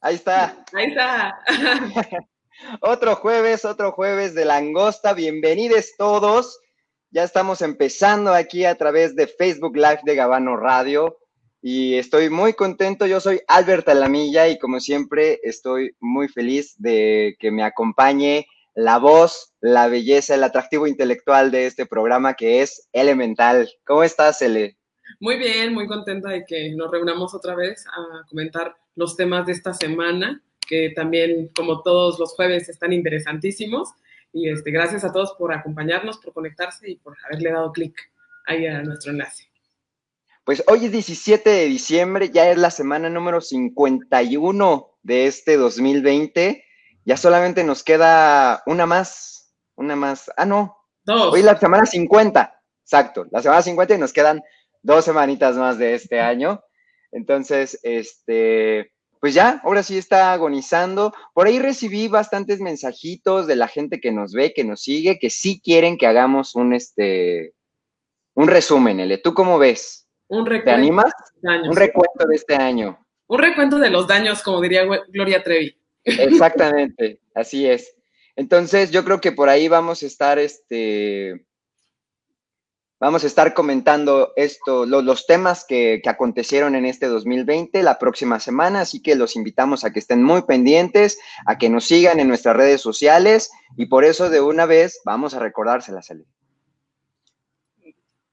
Ahí está. Ahí está. otro jueves, otro jueves de Langosta. Bienvenidos todos. Ya estamos empezando aquí a través de Facebook Live de Gabano Radio y estoy muy contento. Yo soy Albert Alamilla y como siempre estoy muy feliz de que me acompañe la voz, la belleza, el atractivo intelectual de este programa que es Elemental. ¿Cómo estás, Ele? Muy bien, muy contenta de que nos reunamos otra vez a comentar los temas de esta semana, que también, como todos los jueves, están interesantísimos. Y este, gracias a todos por acompañarnos, por conectarse y por haberle dado clic ahí a nuestro enlace. Pues hoy es 17 de diciembre, ya es la semana número 51 de este 2020. Ya solamente nos queda una más, una más. Ah, no. Dos. Hoy es la semana 50, exacto. La semana 50 y nos quedan dos semanitas más de este año. Entonces, este, pues ya, ahora sí está agonizando. Por ahí recibí bastantes mensajitos de la gente que nos ve, que nos sigue, que sí quieren que hagamos un, este, un resumen, Ele. ¿Tú cómo ves? Un recuento. ¿Te animas? Daños. Un recuento de este año. Un recuento de los daños, como diría Gloria Trevi. Exactamente, así es. Entonces, yo creo que por ahí vamos a estar, este, vamos a estar comentando esto, lo- los temas que, que acontecieron en este 2020 la próxima semana, así que los invitamos a que estén muy pendientes, a que nos sigan en nuestras redes sociales y por eso de una vez vamos a recordárselas. Ale.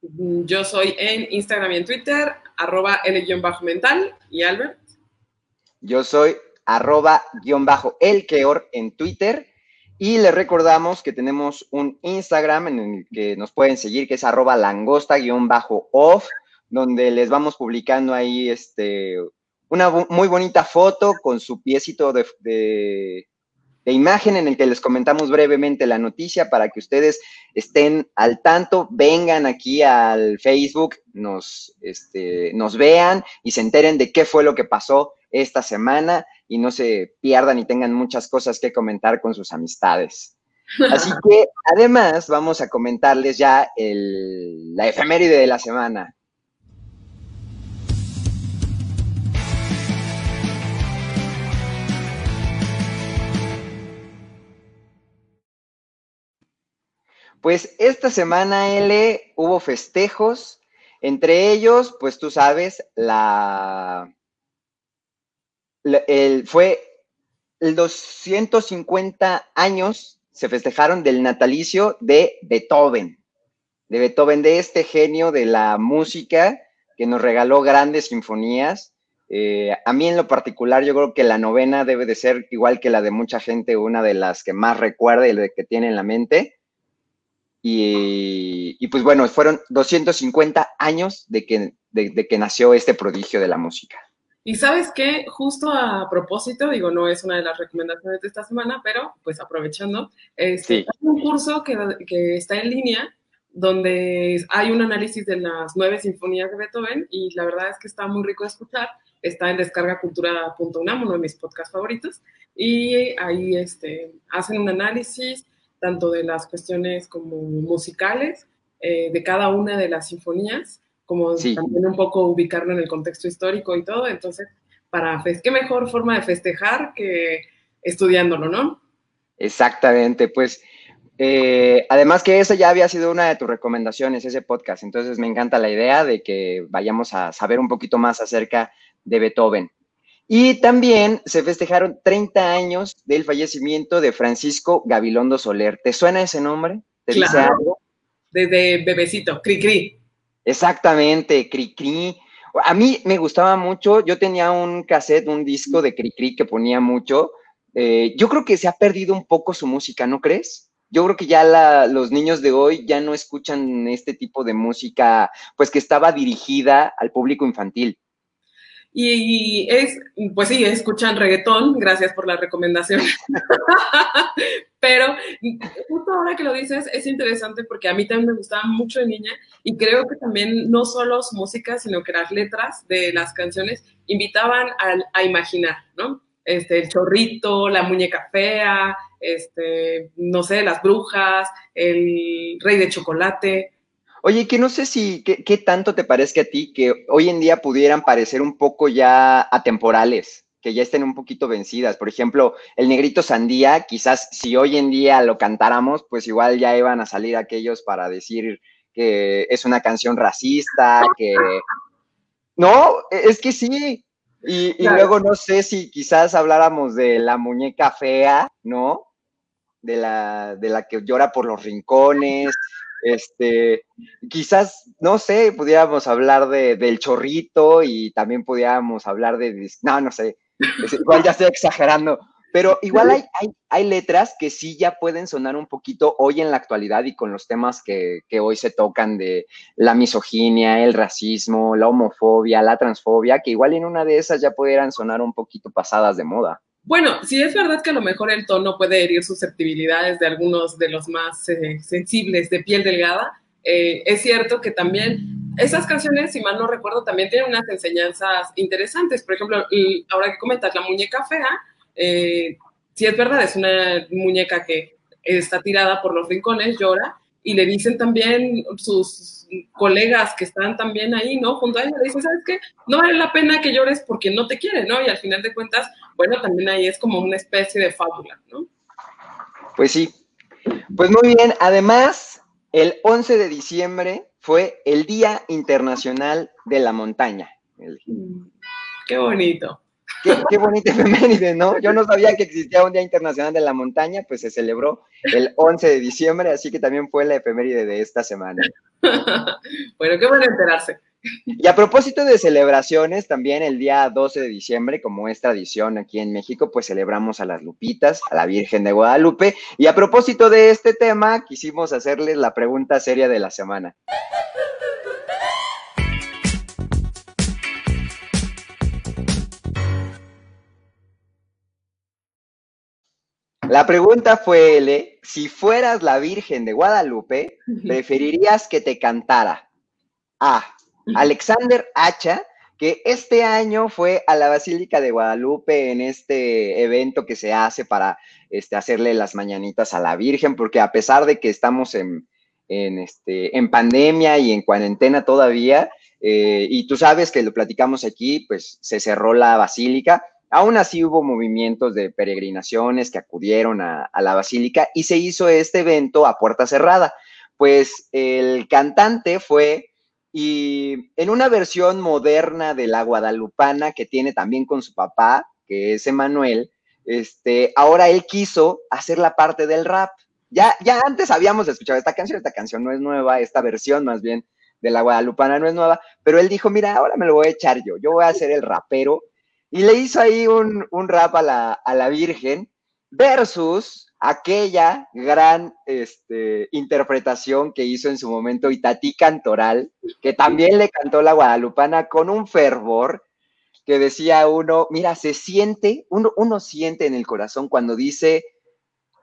Yo soy en Instagram y en Twitter, arroba L-mental y Albert. Yo soy arroba guion bajo el Keor en Twitter y les recordamos que tenemos un Instagram en el que nos pueden seguir, que es arroba langosta guion bajo off, donde les vamos publicando ahí este, una muy bonita foto con su piecito de, de- de imagen en el que les comentamos brevemente la noticia para que ustedes estén al tanto, vengan aquí al Facebook, nos, este, nos vean y se enteren de qué fue lo que pasó esta semana y no se pierdan y tengan muchas cosas que comentar con sus amistades. Así que además vamos a comentarles ya el- la efeméride de la semana. Pues esta semana, L, hubo festejos, entre ellos, pues tú sabes, la, la- el, fue el 250 años se festejaron del natalicio de Beethoven, de Beethoven, de este genio de la música que nos regaló grandes sinfonías. Eh, a mí en lo particular, yo creo que la novena debe de ser igual que la de mucha gente, una de las que más recuerda y de que tiene en la mente. Y, y pues bueno, fueron 250 años de que, de- de que nació este prodigio de la música. Y sabes qué, justo a propósito, digo, no es una de las recomendaciones de esta semana, pero pues aprovechando, este, Sí. hay un curso que, que está en línea donde hay un análisis de las nueve sinfonías de Beethoven y la verdad es que está muy rico de escuchar. Está en descargacultura.unam, uno de mis podcasts favoritos, y ahí este, hacen un análisis tanto de las cuestiones como musicales eh, de cada una de las sinfonías como Sí. también un poco ubicarlo en el contexto histórico y todo. Entonces, para qué mejor forma de festejar que estudiándolo, ¿no? Exactamente, pues eh, además que esa ya había sido una de tus recomendaciones, ese podcast, entonces me encanta la idea de que vayamos a saber un poquito más acerca de Beethoven. Y también se festejaron 30 años del fallecimiento de Francisco Gabilondo Soler. ¿Te suena ese nombre? ¿Te dice algo? Desde bebecito, cri cri. Exactamente, Cricri. A mí me gustaba mucho, yo tenía un cassette, un disco de Cricri que ponía mucho. Eh, yo creo que se ha perdido un poco su música, ¿no crees? Yo creo que ya la- los niños de hoy ya no escuchan este tipo de música, pues que estaba dirigida al público infantil. Y es, pues sí, escuchan reggaetón, gracias por la recomendación. Pero justo ahora que lo dices, es interesante porque a mí también me gustaba mucho de niña y creo que también no solo su música, sino que las letras de las canciones invitaban a, a imaginar, ¿no? Este, el chorrito, la muñeca fea, este, no sé, las brujas, el rey de chocolate. Oye, que no sé si, ¿qué, tanto te parezca a ti que hoy en día pudieran parecer un poco ya atemporales? que ya estén un poquito vencidas. Por ejemplo, el negrito sandía, quizás si hoy en día lo cantáramos, pues igual ya iban a salir aquellos para decir que es una canción racista, que... No, es que sí. Y, luego no sé si quizás habláramos de la muñeca fea, ¿no? De la, de la que llora por los rincones, este, quizás, no sé, pudiéramos hablar de, del chorrito y también pudiéramos hablar de, no, no sé, igual ya estoy exagerando, pero igual hay, hay, letras que sí ya pueden sonar un poquito hoy en la actualidad y con los temas que, que, hoy se tocan de la misoginia, el racismo, la homofobia, la transfobia, que igual en una de esas ya pudieran sonar un poquito pasadas de moda. Bueno, sí es verdad que a lo mejor el tono puede herir susceptibilidades de algunos de los más eh, sensibles de piel delgada. Eh, es cierto que también esas canciones, si mal no recuerdo, también tienen unas enseñanzas interesantes. Por ejemplo, ahora que comentas la muñeca fea, eh, sí es verdad, es una muñeca que está tirada por los rincones, llora, y le dicen también sus colegas que están también ahí, ¿no? Junto a ella, le dicen, ¿sabes qué? No vale la pena que llores porque no te quiere, ¿no? Y al final de cuentas, bueno, también ahí es como una especie de fábula, ¿no? Pues sí. Pues muy bien, además, el 11 de diciembre fue el Día Internacional de la Montaña. Mm, qué bonito. Qué, qué, bonita efeméride, ¿no? Yo no sabía que existía un Día Internacional de la Montaña, pues se celebró el 11 de diciembre, así que también fue la efeméride de esta semana. bueno, qué bueno enterarse. Y a propósito de celebraciones, también el día 12 de diciembre, como es tradición aquí en México, pues celebramos a las Lupitas, a la Virgen de Guadalupe. Y a propósito de este tema, quisimos hacerles la pregunta seria de la semana. La pregunta fue, L, si fueras la Virgen de Guadalupe, ¿preferirías que te cantara A. Alexander Hacha, que este año fue a la Basílica de Guadalupe en este evento que se hace para este, hacerle las mañanitas a la Virgen, porque a pesar de que estamos en, este, en pandemia y en cuarentena todavía, eh, y tú sabes que lo platicamos aquí, pues se cerró la basílica. Aún así hubo movimientos de peregrinaciones que acudieron a, la basílica y se hizo este evento a puerta cerrada. Pues el cantante fue y en una versión moderna de la guadalupana que tiene también con su papá, que es Emanuel, este, ahora él quiso hacer la parte del rap. Ya, ya antes habíamos escuchado esta canción, esta canción no es nueva, esta versión más bien de la guadalupana no es nueva, pero él dijo, mira, ahora me lo voy a echar yo, yo voy a ser el rapero. Y le hizo ahí un, un rap a la, a la Virgen versus aquella gran este, interpretación que hizo en su momento Itatí Cantoral, que también le cantó la guadalupana con un fervor que decía uno, mira, se siente, uno, uno siente en el corazón cuando dice,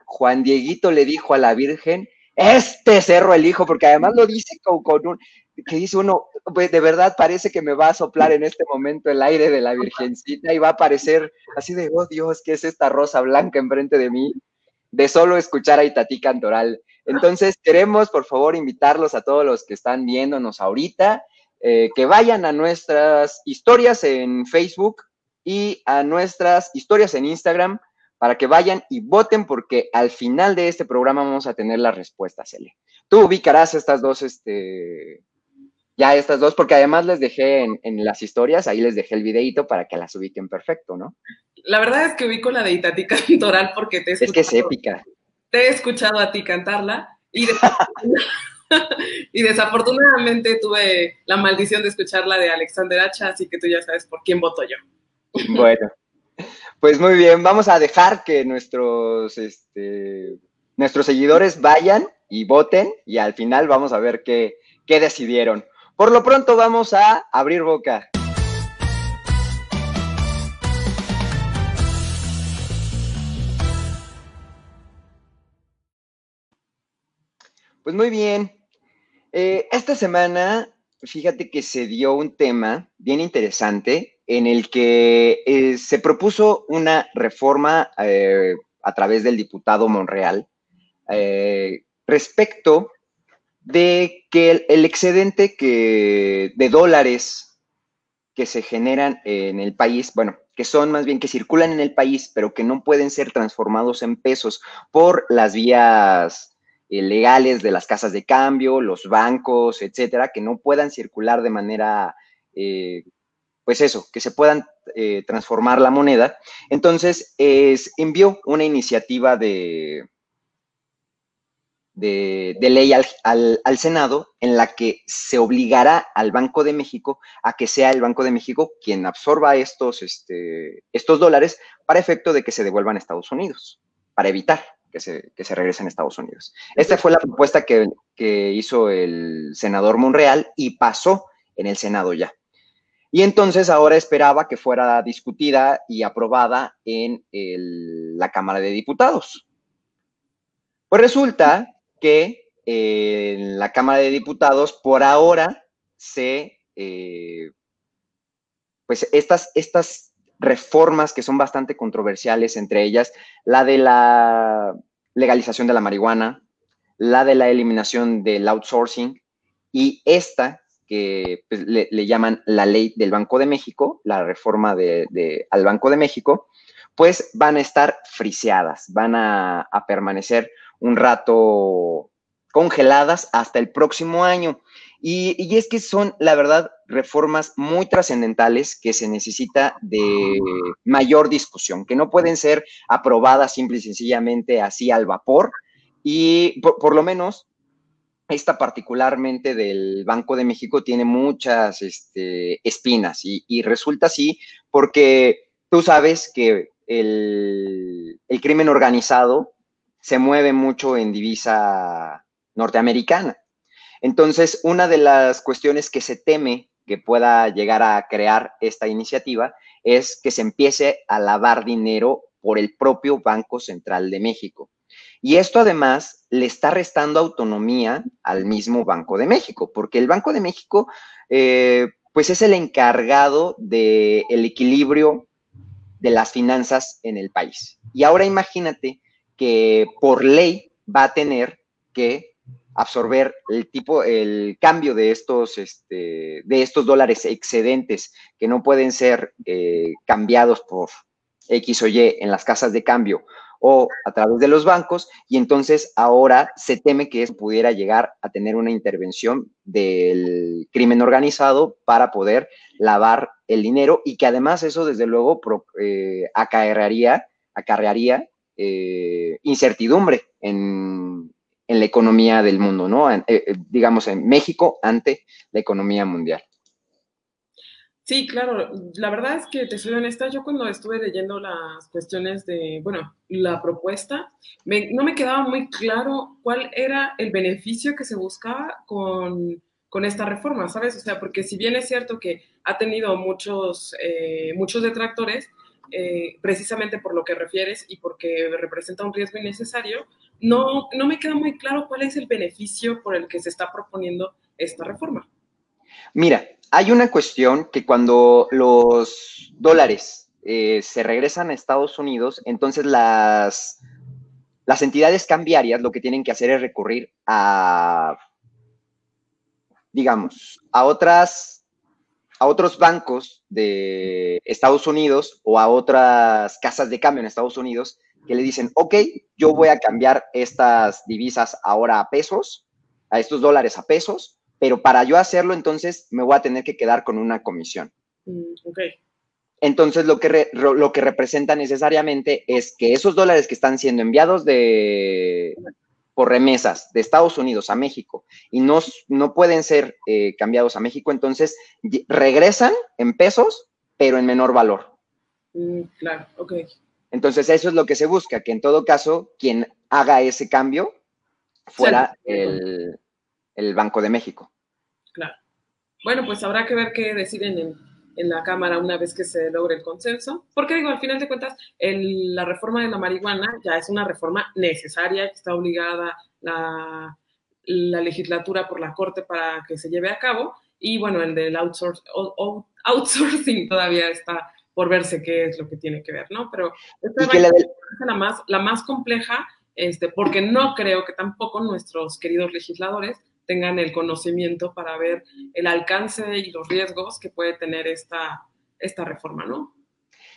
Juan Dieguito le dijo a la Virgen, este cerro el hijo, porque además lo dice con, con un, que dice uno, pues de verdad parece que me va a soplar en este momento el aire de la Virgencita y va a aparecer así de, oh Dios, ¿qué es esta rosa blanca enfrente de mí? de solo escuchar a Itatí Cantoral. Entonces, queremos, por favor, invitarlos a todos los que están viéndonos ahorita, eh, que vayan a nuestras historias en Facebook y a nuestras historias en Instagram para que vayan y voten porque al final de este programa vamos a tener las respuestas, Ele. Tú ubicarás estas dos, este, ya estas dos, porque además les dejé en, en, las historias, ahí les dejé el videito para que las ubiquen perfecto, ¿no? La verdad es que ubico la de Itatí Cantoral porque te he Es que es épica. Te he escuchado a ti cantarla y, y desafortunadamente tuve la maldición de escuchar la de Alexander Hacha, así que tú ya sabes por quién voto yo. Bueno, pues muy bien, vamos a dejar que nuestros, este, nuestros seguidores vayan y voten y al final vamos a ver qué, qué decidieron. Por lo pronto vamos a abrir boca. Pues muy bien. Eh, esta semana, fíjate que se dio un tema bien interesante en el que eh, se propuso una reforma eh, a través del diputado Monreal respecto de que el, excedente que, de dólares que se generan en el país, bueno, que son más bien que circulan en el país, pero que no pueden ser transformados en pesos por las vías eh, legales de las casas de cambio, los bancos, etcétera, que no puedan circular de manera, eh, pues eso, que se puedan eh, transformar la moneda. Entonces, envió una iniciativa de, de, ley al, Senado en la que se obligará al Banco de México a que sea el Banco de México quien absorba estos, este, estos dólares para efecto de que se devuelvan a Estados Unidos, para evitar que se, que se regresen a Estados Unidos. Esta fue la propuesta que, hizo el senador Monreal y pasó en el Senado ya. Y entonces ahora esperaba que fuera discutida y aprobada en la Cámara de Diputados. Pues resulta que eh, en la Cámara de Diputados por ahora se, eh, pues estas, estas reformas que son bastante controversiales, entre ellas la de la legalización de la marihuana, la de la eliminación del outsourcing y esta que pues, le, llaman la ley del Banco de México, la reforma de, al Banco de México, pues van a estar friseadas, van a permanecer un rato congeladas hasta el próximo año. Y, es que son, la verdad, reformas muy trascendentales que se necesita de mayor discusión, que no pueden ser aprobadas simple y sencillamente así al vapor. Y por, lo menos, esta particularmente del Banco de México tiene muchas este, espinas y, resulta así porque tú sabes que el, el crimen organizado se mueve mucho en divisa norteamericana. Entonces, una de las cuestiones que se teme que pueda llegar a crear esta iniciativa es que se empiece a lavar dinero por el propio Banco Central de México. Y esto además le está restando autonomía al mismo Banco de México, porque el Banco de México, eh, pues es el encargado del equilibrio de las finanzas en el país. Y ahora imagínate que por ley va a tener que absorber el tipo, el cambio de estos, este, de estos dólares excedentes que no pueden ser eh, cambiados por X o Y en las casas de cambio o a través de los bancos, y entonces ahora se teme que eso pudiera llegar a tener una intervención del crimen organizado para poder lavar el dinero y que además eso desde luego eh, acarrearía, acarrearía eh, incertidumbre en, la economía del mundo, ¿no? Eh, eh, digamos, en México ante la economía mundial. Sí, claro. La verdad es que te soy honesta, yo cuando estuve leyendo las cuestiones de, bueno, la propuesta, no me quedaba muy claro cuál era el beneficio que se buscaba con, esta reforma, ¿sabes? O sea, porque si bien es cierto que ha tenido muchos, muchos detractores, eh, precisamente por lo que refieres y porque representa un riesgo innecesario, no, no me queda muy claro cuál es el beneficio por el que se está proponiendo esta reforma. Mira, hay una cuestión que cuando los dólares eh, se regresan a Estados Unidos, entonces las, las entidades cambiarias lo que tienen que hacer es recurrir a, digamos, a otras a otros bancos de Estados Unidos o a otras casas de cambio en Estados Unidos que le dicen, ok, yo voy a cambiar estas divisas ahora a pesos, a estos dólares a pesos, pero para yo hacerlo entonces me voy a tener que quedar con una comisión. Mm. Entonces lo que, lo que representa necesariamente es que esos dólares que están siendo enviados de, por remesas de Estados Unidos a México y no, no pueden ser eh, cambiados a México, entonces regresan en pesos, pero en menor valor. Mm, claro, ok. Entonces eso es lo que se busca, que en todo caso quien haga ese cambio fuera el, el Banco de México. Claro. Bueno, pues habrá que ver qué deciden en en la Cámara una vez que se logre el consenso. Porque digo, al final de cuentas, la reforma de la marihuana ya es una reforma necesaria, que está obligada la, la legislatura por la Corte para que se lleve a cabo. Y bueno, el del outsourcing todavía está por verse qué es lo que tiene que ver, ¿no? Pero esta es la, más, la más compleja, este, porque no creo que tampoco nuestros queridos legisladores tengan el conocimiento para ver el alcance y los riesgos que puede tener esta, esta reforma, ¿no?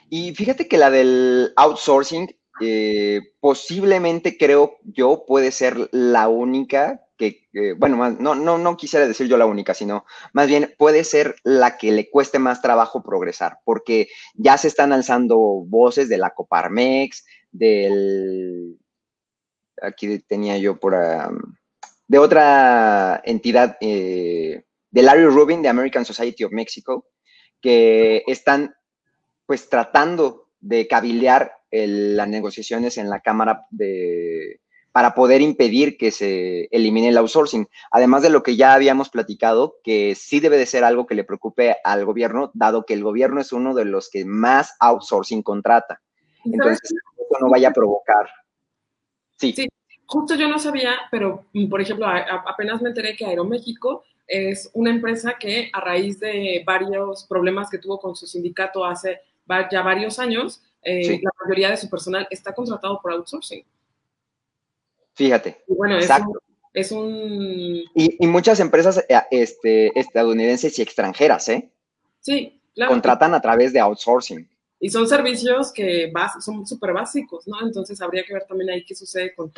Y fíjate que la del outsourcing, eh, posiblemente creo yo puede ser la única que, bueno, no, no, no quisiera decir yo la única, sino más bien puede ser la que le cueste más trabajo progresar, porque ya se están alzando voces de la Coparmex, del, aquí tenía yo por, de otra entidad, eh, de Larry Rubin, de American Society of Mexico, que están pues tratando de cabildear las negociaciones en la Cámara de, para poder impedir que se elimine el outsourcing. Además de lo que ya habíamos platicado, que sí debe de ser algo que le preocupe al gobierno, dado que el gobierno es uno de los que más outsourcing contrata. Entonces, eso no vaya a provocar. Sí. sí. Justo yo no sabía, pero mm, por ejemplo, apenas me enteré que Aeroméxico es una empresa que a raíz de varios problemas que tuvo con su sindicato hace ya varios años, eh, la mayoría de su personal está contratado por outsourcing. Fíjate. bueno, exacto. Es un... Y, muchas empresas eh, este, estadounidenses y extranjeras, ¿eh? Sí, claro. Contratan a través de outsourcing. Y son servicios que son súper básicos, ¿no? Entonces habría que ver también ahí qué sucede con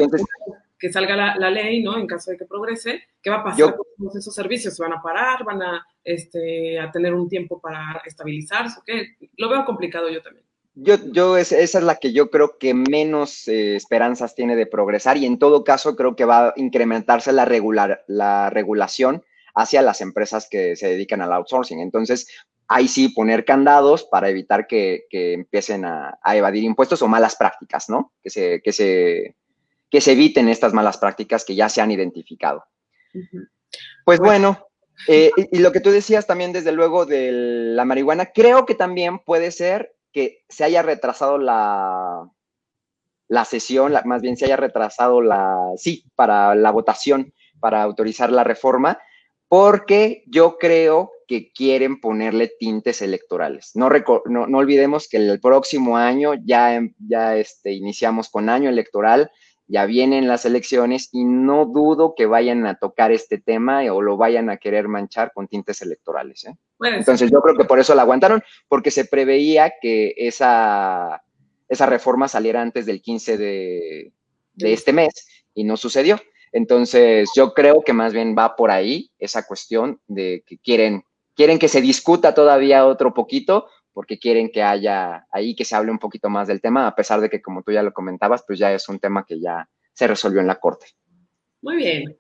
que salga la, ley, ¿no? En caso de que progrese, ¿qué va a pasar con todos esos servicios? ¿Se van a parar? ¿Van a, este, a tener un tiempo para estabilizarse? ¿Qué? Lo veo complicado yo también. Yo, yo esa es la que yo creo que menos eh, esperanzas tiene de progresar y en todo caso creo que va a incrementarse la, regular, la regulación hacia las empresas que se dedican al outsourcing. Entonces, ahí sí poner candados para evitar que, empiecen a, evadir impuestos o malas prácticas, ¿no? Que se, que, se, que se eviten estas malas prácticas que ya se han identificado. Pues bueno, eh, y, lo que tú decías también, desde luego, de la marihuana, creo que también puede ser que se haya retrasado la, la sesión, más bien se haya retrasado la, sí, para la votación, para autorizar la reforma, porque yo creo que quieren ponerle tintes electorales. No, no, olvidemos que el próximo año ya, ya este, iniciamos con año electoral, ya vienen las elecciones y no dudo que vayan a tocar este tema o lo vayan a querer manchar con tintes electorales. ¿eh? Entonces yo creo que por eso la aguantaron, porque se preveía que esa, esa reforma saliera antes del 15 de, este mes y no sucedió. Entonces yo creo que más bien va por ahí esa cuestión de que quieren, quieren que se discuta todavía otro poquito porque quieren que haya ahí que se hable un poquito más del tema, a pesar de que, como tú ya lo comentabas, pues ya es un tema que ya se resolvió en la Corte. Muy bien.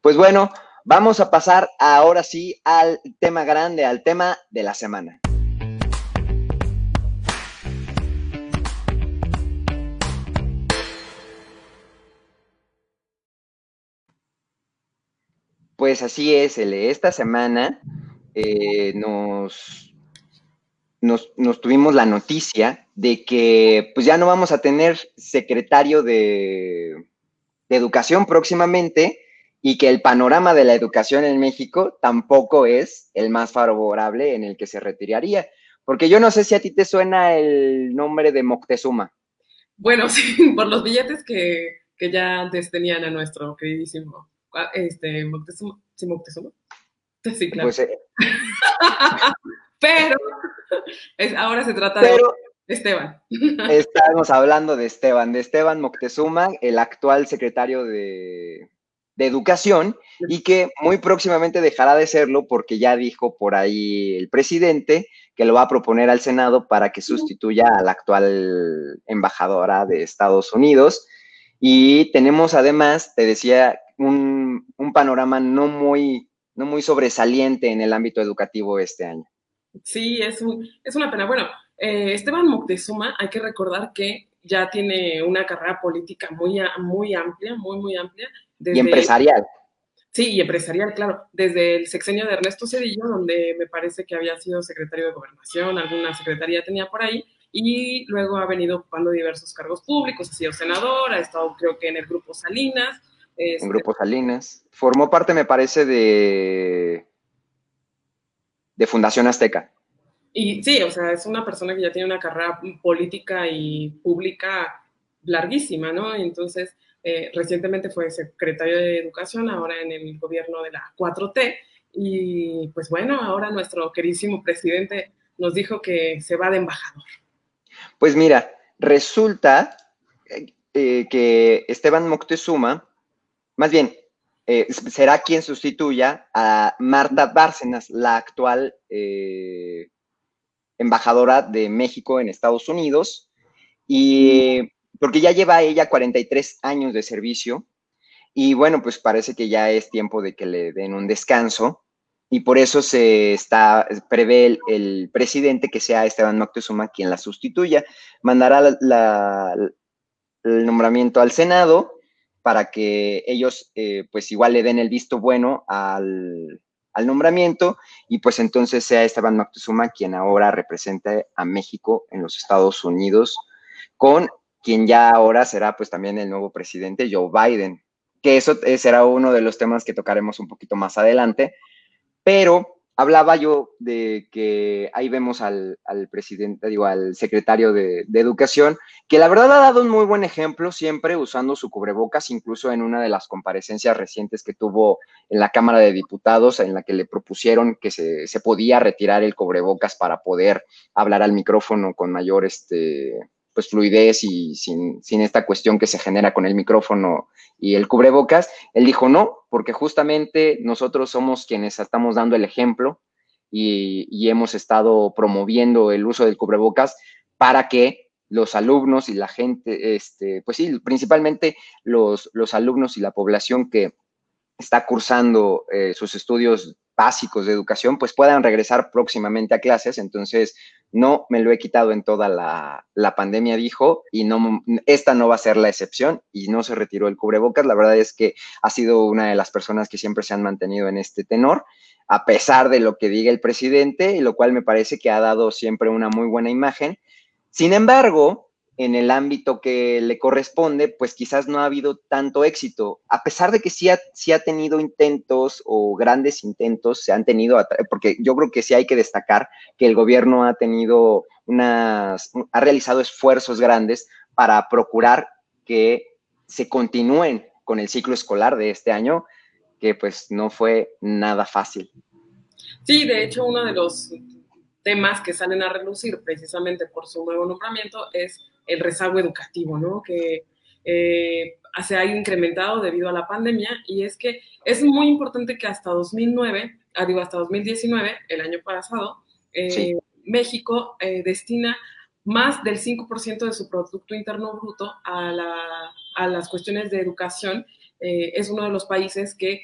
Pues bueno, vamos a pasar ahora sí al tema grande, al tema de la semana. Pues así es, Ele. Esta semana eh, nos nos, tuvimos la noticia de que pues ya no vamos a tener secretario de, educación próximamente y que el panorama de la educación en México tampoco es el más favorable en el que se retiraría. Porque yo no sé si a ti te suena el nombre de Moctezuma. Bueno, sí, por los billetes que, ya antes tenían a nuestro queridísimo este, Moctezuma. ¿Sí, Moctezuma? Sí, claro. Pues, eh, Pero ahora se trata de Esteban. Estamos hablando de Esteban, de Esteban Moctezuma, el actual secretario de, Educación, y que muy próximamente dejará de serlo porque ya dijo por ahí el presidente que lo va a proponer al Senado para que sustituya a la actual embajadora de Estados Unidos. Y tenemos además, te decía, un, un panorama no muy, no muy sobresaliente en el ámbito educativo este año. Sí, es, es una pena. Bueno, eh, Esteban Moctezuma, hay que recordar que ya tiene una carrera política muy, muy amplia, muy, muy amplia. y empresarial. Sí, y empresarial, claro. Desde el sexenio de Ernesto Cedillo, donde me parece que había sido secretario de Gobernación, alguna secretaría tenía por ahí, y luego ha venido ocupando diversos cargos públicos, ha sido senador, ha estado creo que en el Grupo Salinas. En este Grupo Salinas. Formó parte, me parece, de de Fundación Azteca. Y sí, o sea, es una persona que ya tiene una carrera política y pública larguísima, ¿no? Entonces, eh, recientemente fue secretario de Educación, ahora en el gobierno de la 4T. Y pues bueno, ahora nuestro queridísimo presidente nos dijo que se va de embajador. Pues mira, resulta eh, que Esteban Moctezuma, más bien, eh, será quien sustituya a Marta Bárcenas, la actual eh, embajadora de México en Estados Unidos, y porque ya lleva ella 43 años de servicio, y bueno, pues parece que ya es tiempo de que le den un descanso, y por eso se está, prevé el, presidente que sea Esteban Moctezuma quien la sustituya, mandará el nombramiento al Senado, para que ellos eh, pues igual le den el visto bueno al, nombramiento y pues entonces sea Esteban Moctezuma quien ahora represente a México en los Estados Unidos con quien ya ahora será pues también el nuevo presidente Joe Biden, que eso eh, será uno de los temas que tocaremos un poquito más adelante, pero hablaba yo de que ahí vemos al, presidente, digo, al secretario de, Educación, que la verdad ha dado un muy buen ejemplo siempre usando su cubrebocas, incluso en una de las comparecencias recientes que tuvo en la Cámara de Diputados, en la que le propusieron que se, se podía retirar el cubrebocas para poder hablar al micrófono con mayor este, pues fluidez y sin, sin, esta cuestión que se genera con el micrófono y el cubrebocas, él dijo no, porque justamente nosotros somos quienes estamos dando el ejemplo y, y hemos estado promoviendo el uso del cubrebocas para que los alumnos y la gente, este, pues sí, principalmente los, los alumnos y la población que está cursando eh, sus estudios básicos de educación, pues puedan regresar próximamente a clases. Entonces, no me lo he quitado en toda la, pandemia, dijo, y no, esta no va a ser la excepción y no se retiró el cubrebocas. La verdad es que ha sido una de las personas que siempre se han mantenido en este tenor, a pesar de lo que diga el presidente, lo cual me parece que ha dado siempre una muy buena imagen. Sin embargo, en el ámbito que le corresponde, pues quizás no ha habido tanto éxito, a pesar de que sí ha, ha tenido intentos o grandes intentos, se han tenido, porque yo creo que sí hay que destacar que el gobierno ha tenido unas, ha realizado esfuerzos grandes para procurar que se continúen con el ciclo escolar de este año, que pues no fue nada fácil. Sí, de hecho, uno de los temas que salen a relucir precisamente por su nuevo nombramiento es el rezago educativo, ¿no? Que eh, se ha incrementado debido a la pandemia y es que es muy importante que hasta 2009, ah, digo, hasta 2019, el año pasado, eh, México eh, destina más del 5% de su Producto Interno Bruto a, las cuestiones de educación. es uno de los países que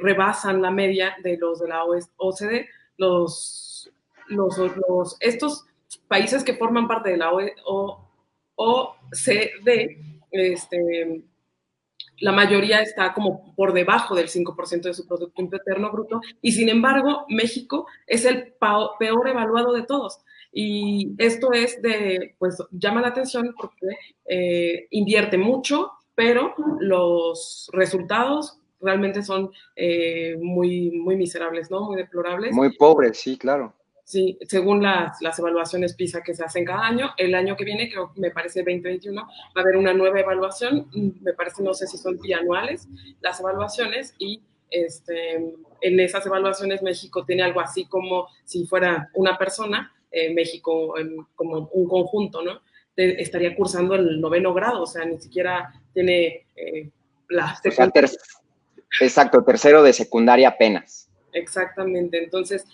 rebasan la media de los de la OCDE. Los, los, los, estos países que forman parte de la OCDE OCDE, este, la mayoría está como por debajo del 5% de su Producto Interno Bruto, y sin embargo, México es el peor evaluado de todos. Y esto es de, pues llama la atención porque eh, invierte mucho, pero los resultados realmente son eh, muy, muy miserables, ¿no? Muy deplorables. Muy pobres, sí, claro. Sí, según las, las, evaluaciones PISA que se hacen cada año, el año que viene, creo me parece 2021, va a haber una nueva evaluación, mm, me parece, no sé si son bianuales las evaluaciones, y este, en esas evaluaciones México tiene algo así como si fuera una persona, eh, México como un conjunto, ¿no? estaría cursando el noveno grado, o sea, ni siquiera tiene eh, la... exacto, tercero de secundaria apenas. Exactamente, entonces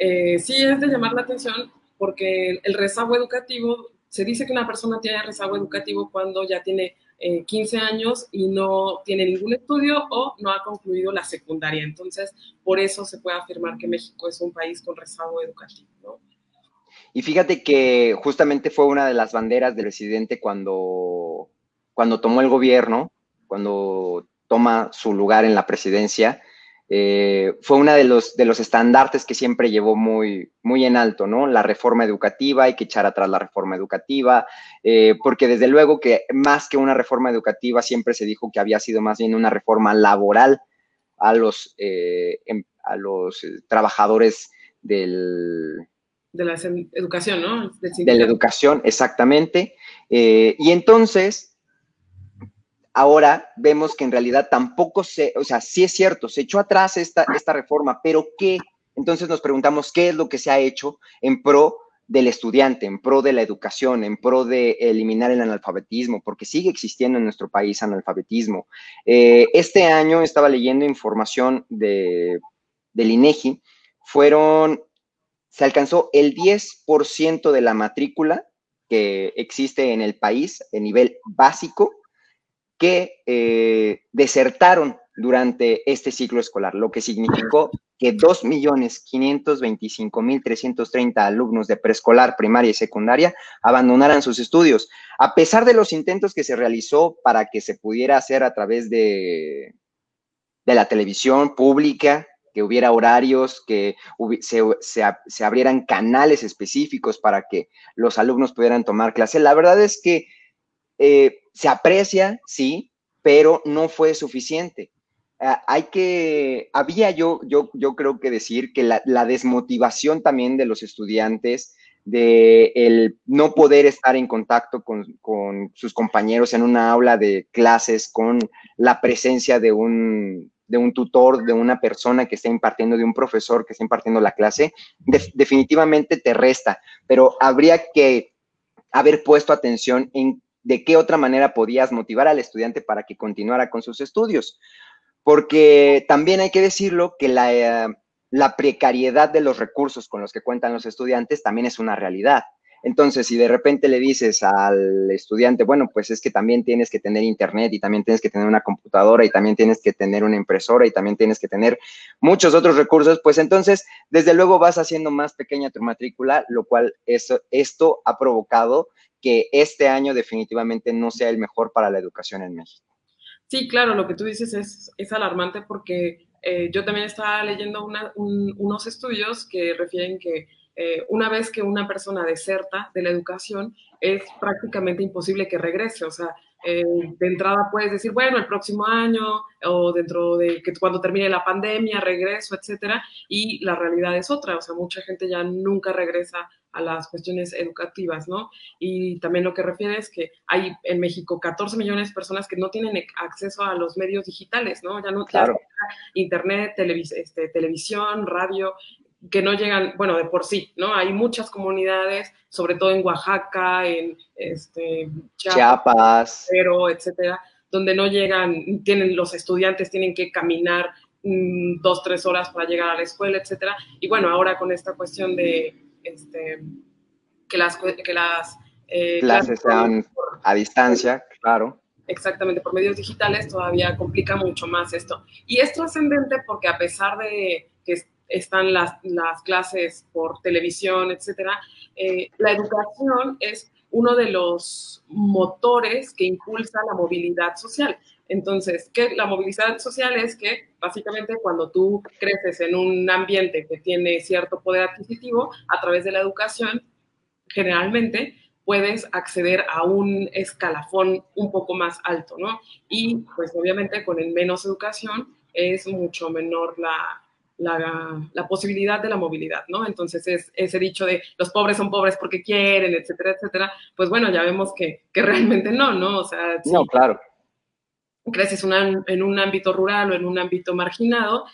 eh, sí es de llamar la atención porque el rezago educativo, se dice que una persona tiene rezago educativo cuando ya tiene 15 eh, años y no tiene ningún estudio o no ha concluido la secundaria. Entonces, por eso se puede afirmar que México es un país con rezago educativo. Y fíjate que justamente fue una de las banderas del presidente cuando, cuando tomó el gobierno, cuando toma su lugar en la presidencia, eh, fue uno de los, de los estandartes que siempre llevó muy, muy en alto, ¿no? La reforma educativa, hay que echar atrás la reforma educativa, eh, porque desde luego que más que una reforma educativa siempre se dijo que había sido más bien una reforma laboral a los, eh, em, a los trabajadores del... De la educación, ¿no? De la educación, exactamente. y entonces, ahora vemos que en realidad tampoco se, o sea, sí es cierto, se echó atrás esta, esta reforma, pero ¿qué? Entonces nos preguntamos qué es lo que se ha hecho en pro del estudiante, en pro de la educación, en pro de eliminar el analfabetismo, porque sigue existiendo en nuestro país analfabetismo. Eh, este año estaba leyendo información de, del INEGI, fueron, se alcanzó el 10% de la matrícula que existe en el país a nivel básico que eh, desertaron durante este ciclo escolar, lo que significó que 2.525.330 alumnos de preescolar, primaria y secundaria abandonaran sus estudios, a pesar de los intentos que se realizó para que se pudiera hacer a través de, de la televisión pública, que hubiera horarios, que se, se, abrieran canales específicos para que los alumnos pudieran tomar clase. La verdad es que eh, se aprecia, sí, pero no fue suficiente. Ah, hay que, había yo, yo, yo creo que decir que la, desmotivación también de los estudiantes, de el no poder estar en contacto con, sus compañeros en una aula de clases, con la presencia de un, de un tutor, de una persona que está impartiendo, de un profesor que está impartiendo la clase, definitivamente te resta, pero habría que haber puesto atención en de qué otra manera podías motivar al estudiante para que continuara con sus estudios porque también hay que decirlo que eh, la, precariedad de los recursos con los que cuentan los estudiantes también es una realidad. Entonces, si de repente le dices al estudiante, bueno, pues es que también tienes que tener internet y también tienes que tener una computadora y también tienes que tener una impresora y también tienes que tener muchos otros recursos, pues entonces, desde luego vas haciendo más pequeña tu matrícula, lo cual esto ha provocado que este año definitivamente no sea el mejor para la educación en México. Sí, claro, lo que tú dices es, es alarmante porque eh, yo también estaba leyendo unos estudios que refieren que eh, una vez que una persona deserta de la educación, es prácticamente imposible que regrese. O sea, eh, de entrada puedes decir, bueno, el próximo año o dentro de que cuando termine la pandemia, regreso, etcétera. Y la realidad es otra. O sea, mucha gente ya nunca regresa a las cuestiones educativas, ¿no? Y también lo que refiere es que hay en México 14 millones de personas que no tienen acceso a los medios digitales, ¿no? Ya no claro. internet, este, televisión, radio, que no llegan, bueno, de por sí, ¿no? Hay muchas comunidades, sobre todo en Oaxaca, en este, Chiapas, pero etcétera, donde no llegan, tienen los estudiantes tienen que caminar mm, dos, tres horas para llegar a la escuela, etcétera. Y bueno, ahora con esta cuestión de este, que las, que las eh, clases sean a distancia, claro. Exactamente, por medios digitales todavía complica mucho más esto. Y es trascendente porque a pesar de que están las, las clases por televisión, etcétera, eh, la educación es uno de los motores que impulsa la movilidad social. Entonces, ¿qué? la movilidad social es que básicamente cuando tú creces en un ambiente que tiene cierto poder adquisitivo, a través de la educación, generalmente puedes acceder a un escalafón un poco más alto, ¿no? Y pues obviamente con el menos educación es mucho menor la, la, posibilidad de la movilidad, ¿no? Entonces, es ese dicho de los pobres son pobres porque quieren, etcétera, etcétera, pues bueno, ya vemos que, que realmente no, ¿no? O sea, no, claro creces en un ámbito rural o en un ámbito marginado,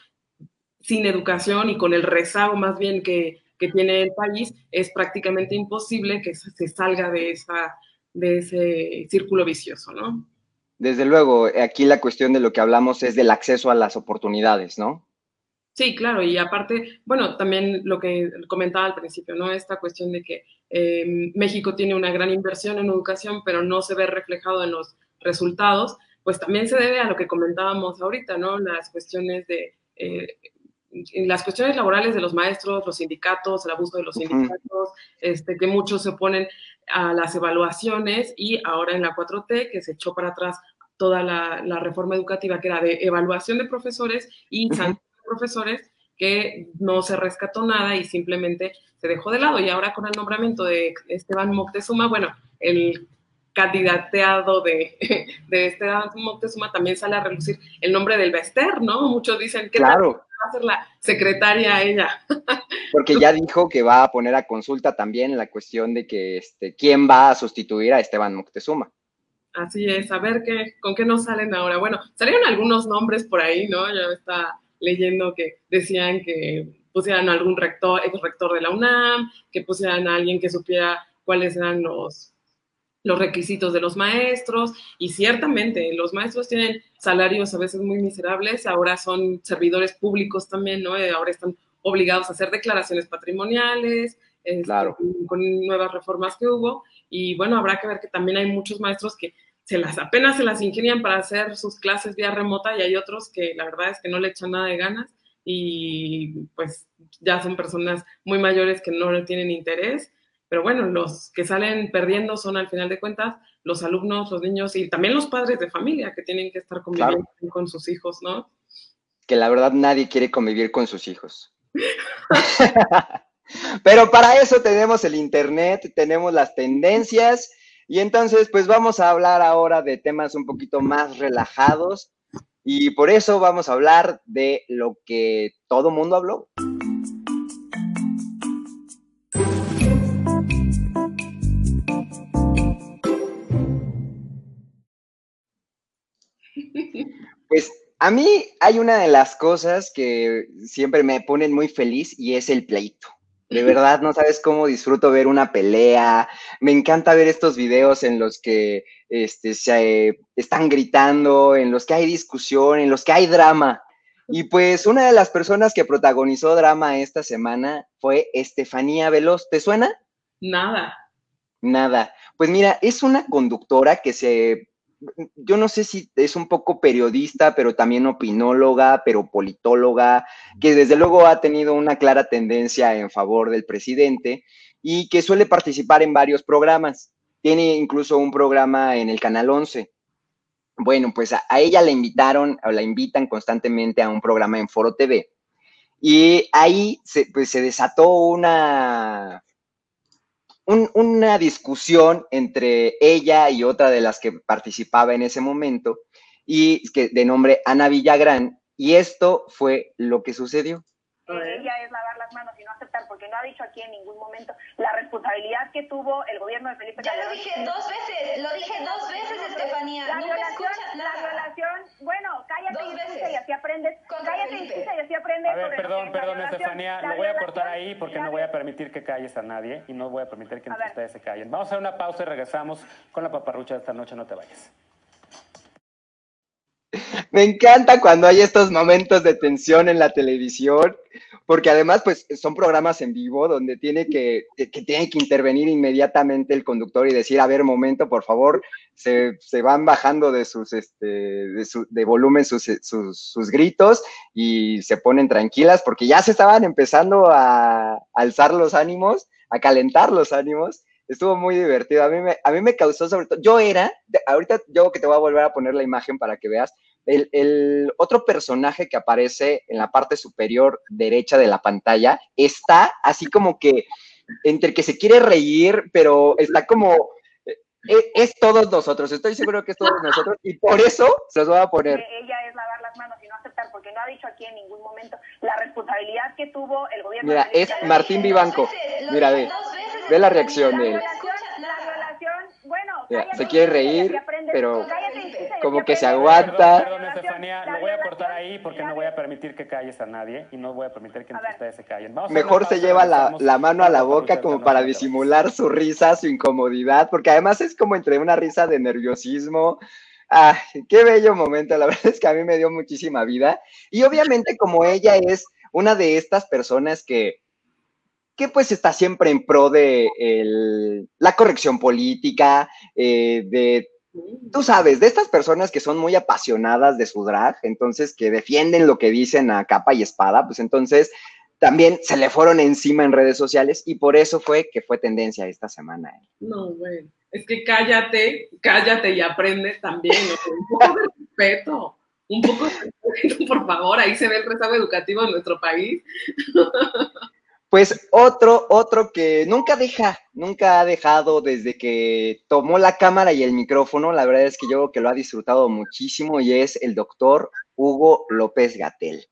sin educación y con el rezago más bien que, tiene el país, es prácticamente imposible que se salga de, esa, de ese círculo vicioso, ¿no? Desde luego, aquí la cuestión de lo que hablamos es del acceso a las oportunidades, ¿no? Sí, claro, y aparte, bueno, también lo que comentaba al principio, ¿no? Esta cuestión de que eh, México tiene una gran inversión en educación, pero no se ve reflejado en los resultados pues también se debe a lo que comentábamos ahorita, ¿no? Las cuestiones de... Eh, las cuestiones laborales de los maestros, los sindicatos, el abuso de los sindicatos, este, que muchos se oponen a las evaluaciones y ahora en la 4T que se echó para atrás toda la, reforma educativa que era de evaluación de profesores y profesores que no se rescató nada y simplemente se dejó de lado. Y ahora con el nombramiento de Esteban Moctezuma, bueno, el candidateado de, de este Moctezuma también sale a relucir el nombre del Bester, ¿no? Muchos dicen que claro. va a ser la secretaria ella. Porque ya dijo que va a poner a consulta también la cuestión de que este, quién va a sustituir a Esteban Moctezuma. Así es, a ver qué, con qué nos salen ahora. Bueno, salieron algunos nombres por ahí, ¿no? Ya está leyendo que decían que pusieran algún rector, ex rector de la UNAM, que pusieran a alguien que supiera cuáles eran los, los requisitos de los maestros. Y ciertamente, los maestros tienen salarios a veces muy miserables, ahora son servidores públicos también, ¿no? Eh, ahora están obligados a hacer declaraciones patrimoniales, este, claro. con nuevas reformas que hubo. Y bueno, habrá que ver que también hay muchos maestros que se las apenas se las ingenian para hacer sus clases vía remota y hay otros que la verdad es que no le echan nada de ganas y pues ya son personas muy mayores que no le tienen interés. Pero bueno, los que salen perdiendo son al final de cuentas los alumnos, los niños y también los padres de familia que tienen que estar conviviendo con sus hijos, ¿no? Que la verdad nadie quiere convivir con sus hijos. Pero para eso tenemos el Internet, tenemos las tendencias y entonces pues vamos a hablar ahora de temas un poquito más relajados y por eso vamos a hablar de lo que todo mundo habló. Pues a mí hay una de las cosas que siempre me ponen muy feliz y es el pleito. De verdad, no sabes cómo disfruto ver una pelea. Me encanta ver estos videos en los que este, se están gritando, en los que hay discusión, en los que hay drama. Y pues una de las personas que protagonizó drama esta semana fue Estefanía Veloz. ¿Te suena? Nada. Nada. Pues mira, es una conductora que se yo no sé si es un poco periodista, pero también opinóloga, pero politóloga, que desde luego ha tenido una clara tendencia en favor del presidente y que suele participar en varios programas. Tiene incluso un programa en el Canal 11. Bueno, pues a, ella la invitaron, o la invitan constantemente a un programa en Foro TV. Y ahí pues, se desató una una discusión entre ella y otra de las que participaba en ese momento, y que de nombre Ana Villagrán, y esto fue lo que sucedió. Ella es lavar ha dicho aquí en ningún momento la responsabilidad que tuvo el gobierno de Felipe Calderón. Ya lo dije dos veces, lo dije dos veces, Estefanía. La violación, la violación, bueno, cállate y escucha y así aprendes. Cállate y escucha y así aprendes. A ver, perdón, perdón, Estefanía, lo voy a cortar ahí porque no voy a permitir que calles a nadie y no voy a permitir que ustedes se callen. Vamos a hacer una pausa y regresamos con la paparrucha de esta noche, no te vayas. Me encanta cuando hay estos momentos de tensión en la televisión, porque además, pues, son programas en vivo donde tiene que, que, tiene que intervenir inmediatamente el conductor y decir, a ver, momento, por favor, se, van bajando de sus, este, de, volumen sus, sus, gritos y se ponen tranquilas, porque ya se estaban empezando a alzar los ánimos, a calentar los ánimos, estuvo muy divertido. A mí me, a mí me causó sobre todo, yo era, ahorita yo que te voy a volver a poner la imagen para que veas, el, otro personaje que aparece en la parte superior derecha de la pantalla está así como que entre que se quiere reír, pero está como eh, es, todos nosotros, estoy seguro que es todos nosotros y por eso se los voy a poner. Ella es lavar las manos y no aceptar, porque no ha dicho aquí en ningún momento la responsabilidad que tuvo el gobierno. Mira, es Martín Vivanco. Mira, ve, ve la reacción de él. se quiere reír, pero como que se aguanta. Perdón, Estefanía, lo voy a cortar ahí porque no voy a permitir que calles a nadie y no voy a permitir que ustedes se callen. Mejor se lleva la, la mano a la boca como para disimular su risa, su incomodidad, porque además es como entre una risa de nerviosismo. Ah, qué bello momento, la verdad es que a mí me dio muchísima vida. Y obviamente como ella es una de estas personas que, que pues está siempre en pro de la corrección política, eh, de tú sabes, de estas personas que son muy apasionadas de su drag, entonces que defienden lo que dicen a capa y espada, pues entonces también se le fueron encima en redes sociales y por eso fue que fue tendencia esta semana. ¿eh? No, bueno, es que cállate, cállate y aprende también, un poco de respeto, un poco de respeto, por favor, ahí se ve el rezago educativo de nuestro país. Pues otro, otro que nunca deja, nunca ha dejado desde que tomó la cámara y el micrófono, la verdad es que yo creo que lo ha disfrutado muchísimo y es el doctor Hugo López Gatel.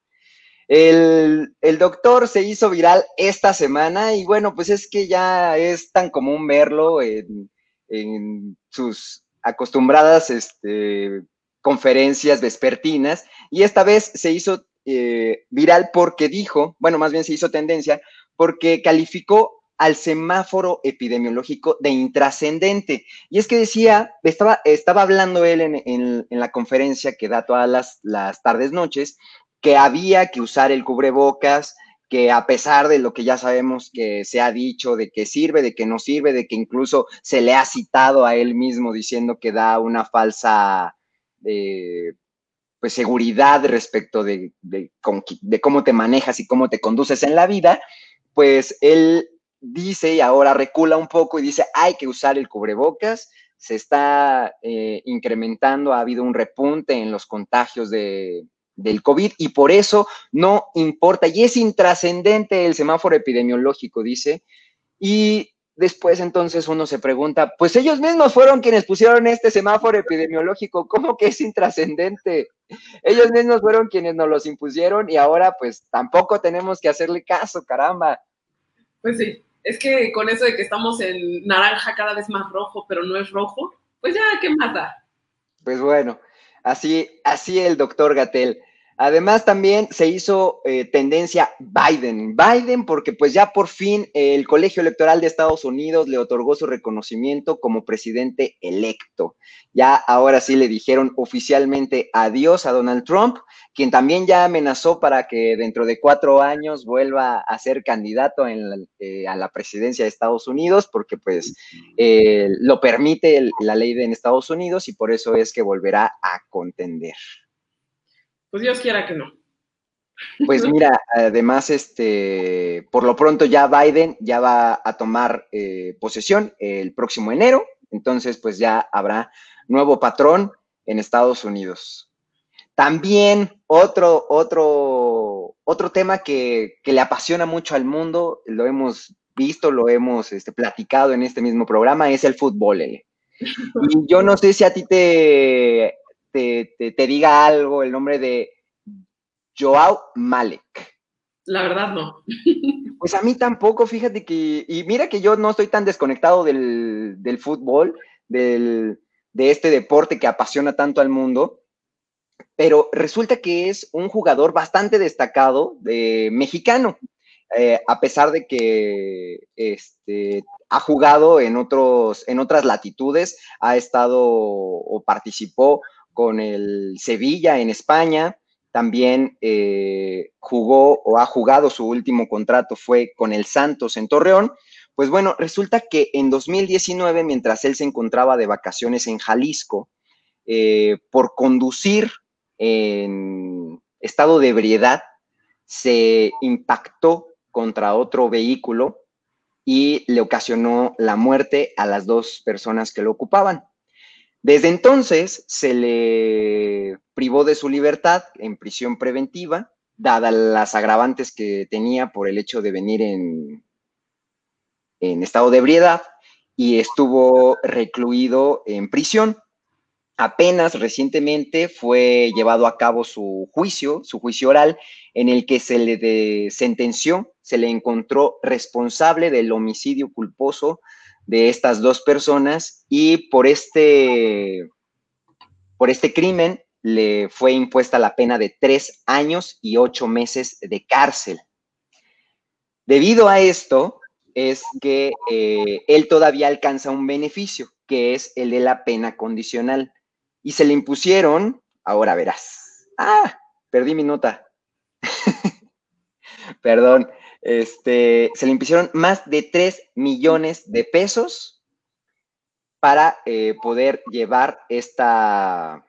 El, el, doctor se hizo viral esta semana y bueno, pues es que ya es tan común verlo en, en sus acostumbradas este, conferencias vespertinas y esta vez se hizo eh, viral porque dijo, bueno, más bien se hizo tendencia, porque calificó al semáforo epidemiológico de intrascendente. Y es que decía, estaba, estaba hablando él en, la conferencia que da todas las, tardes, noches, que había que usar el cubrebocas, que a pesar de lo que ya sabemos que se ha dicho, de que sirve, de que no sirve, de que incluso se le ha citado a él mismo diciendo que da una falsa eh, pues, seguridad respecto de, cómo te manejas y cómo te conduces en la vida, pues él dice y ahora recula un poco y dice, hay que usar el cubrebocas, se está eh, incrementando, ha habido un repunte en los contagios de, del COVID y por eso no importa y es intrascendente el semáforo epidemiológico, dice. Y después entonces uno se pregunta, pues ellos mismos fueron quienes pusieron este semáforo epidemiológico, ¿cómo que es intrascendente? Ellos mismos fueron quienes nos los impusieron y ahora pues tampoco tenemos que hacerle caso, caramba. Pues sí, es que con eso de que estamos en naranja cada vez más rojo, pero no es rojo, pues ya, ¿qué más da? Pues bueno, Así, así el doctor Gatel. Además, también se hizo eh, tendencia Biden. Biden, porque pues ya por fin el Colegio Electoral de Estados Unidos le otorgó su reconocimiento como presidente electo. Ya ahora sí le dijeron oficialmente adiós a Donald Trump, quien también ya amenazó para que dentro de cuatro años vuelva a ser candidato eh, a la presidencia de Estados Unidos, porque pues eh, lo permite la ley de en Estados Unidos y por eso es que volverá a contender. Pues Dios quiera que no. Pues mira, además, este, por lo pronto ya Biden ya va a tomar eh, posesión el próximo enero, entonces pues ya habrá nuevo patrón en Estados Unidos. También otro, otro, otro tema que, le apasiona mucho al mundo, lo hemos visto, lo hemos este, platicado en este mismo programa, es el fútbol. Y yo no sé si a ti te, te, diga algo el nombre de Joao Malek. La verdad no. Pues a mí tampoco, fíjate que, y mira que yo no estoy tan desconectado del, fútbol, del, de este deporte que apasiona tanto al mundo, pero resulta que es un jugador bastante destacado de mexicano, eh, a pesar de que este, ha jugado en, otros, en otras latitudes, ha estado o participó con el Sevilla en España, también eh, jugó o ha jugado su último contrato fue con el Santos en Torreón. Pues bueno, resulta que en 2019, mientras él se encontraba de vacaciones en Jalisco, eh, por conducir en estado de ebriedad, se impactó contra otro vehículo y le ocasionó la muerte a las dos personas que lo ocupaban. Desde entonces se le privó de su libertad en prisión preventiva, dadas las agravantes que tenía por el hecho de venir en, en estado de ebriedad y estuvo recluido en prisión. Apenas recientemente fue llevado a cabo su juicio, su juicio oral, en el que se le sentenció, se le encontró responsable del homicidio culposo de estas dos personas y por este, por este crimen le fue impuesta la pena de tres años y ocho meses de cárcel. Debido a esto, es que eh, él todavía alcanza un beneficio, que es el de la pena condicional. Y se le impusieron, ahora verás. Ah, perdí mi nota. Perdón, este, se le impusieron más de 3 millones de pesos para eh, poder llevar esta,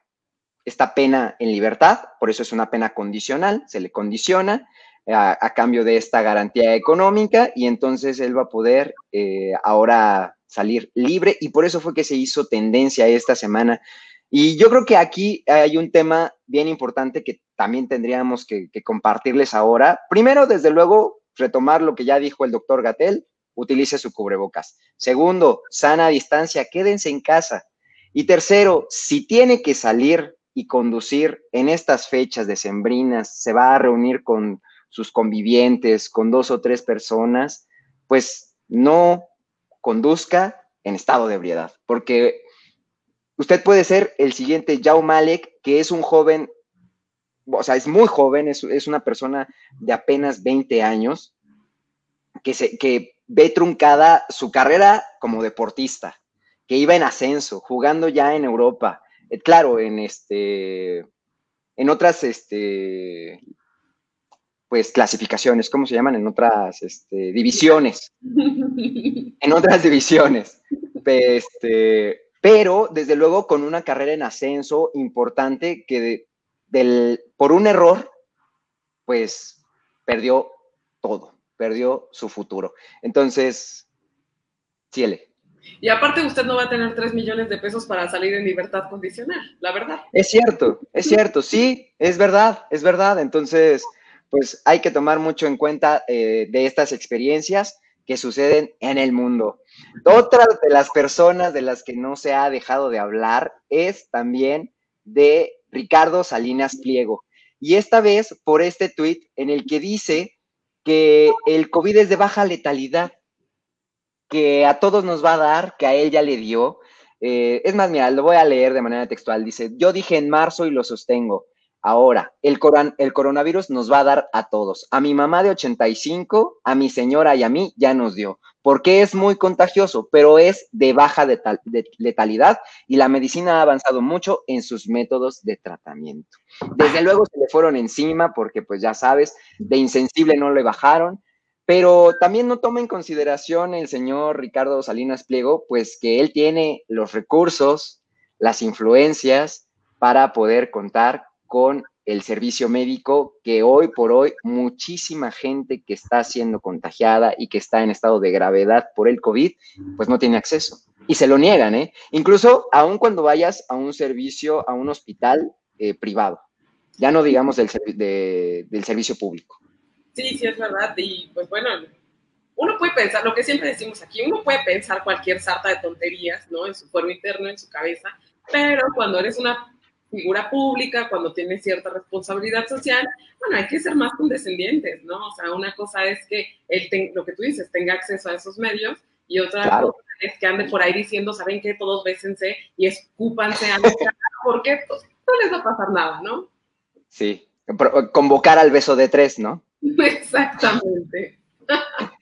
esta pena en libertad, por eso es una pena condicional, se le condiciona a, cambio de esta garantía económica y entonces él va a poder eh, ahora salir libre y por eso fue que se hizo tendencia esta semana. Y yo creo que aquí hay un tema bien importante que también tendríamos que, que compartirles ahora. Primero, desde luego, retomar lo que ya dijo el doctor Gatel, utilice su cubrebocas. Segundo, sana distancia, quédense en casa. Y tercero, si tiene que salir y conducir en estas fechas decembrinas, se va a reunir con sus convivientes, con dos o tres personas, pues no conduzca en estado de ebriedad, porque usted puede ser el siguiente Yao Malek, que es un joven o sea, es muy joven, es, es una persona de apenas 20 años que, se, que ve truncada su carrera como deportista, que iba en ascenso, jugando ya en Europa, eh, claro, en este, en otras, este, pues clasificaciones, ¿cómo se llaman? En otras este, divisiones. en otras divisiones. Este, pero desde luego con una carrera en ascenso importante que del, por un error, pues perdió todo, perdió su futuro. Entonces, ciele. Y aparte usted no va a tener 3 millones de pesos para salir en libertad condicional, la verdad. Es cierto, es cierto, sí, es verdad, es verdad. Entonces, pues hay que tomar mucho en cuenta eh, de estas experiencias que suceden en el mundo. Otra de las personas de las que no se ha dejado de hablar es también de Ricardo Salinas Pliego. Y esta vez por este tuit en el que dice que el COVID es de baja letalidad, que a todos nos va a dar, que a él ya le dio. Eh, es más, mira, lo voy a leer de manera textual. Dice, yo dije en marzo y lo sostengo. Ahora, el, el, coronavirus nos va a dar a todos. A mi mamá de 85, a mi señora y a mí ya nos dio, porque es muy contagioso, pero es de baja letalidad y la medicina ha avanzado mucho en sus métodos de tratamiento. Desde luego se le fueron encima porque, pues ya sabes, de insensible no le bajaron, pero también no toma en consideración el señor Ricardo Salinas Pliego, pues que él tiene los recursos, las influencias para poder contar con el servicio médico que hoy por hoy muchísima gente que está siendo contagiada y que está en estado de gravedad por el COVID, pues no tiene acceso. Y se lo niegan, ¿eh? Incluso aun cuando vayas a un servicio, a un hospital eh, privado, ya no digamos del, del servicio público. Sí, sí, es verdad. Y pues bueno, uno puede pensar, lo que siempre decimos aquí, uno puede pensar cualquier sarta de tonterías, ¿no? En su cuerpo interno, en su cabeza, pero cuando eres una figura pública, cuando tiene cierta responsabilidad social, bueno, hay que ser más condescendientes, ¿no? O sea, una cosa es que él, lo que tú dices, tenga acceso a esos medios y otra cosa es que ande por ahí diciendo, ¿saben qué? Todos bésense y escúpanse a porque pues, no les va a pasar nada, ¿no? Sí, convocar al beso de tres, ¿no? Exactamente.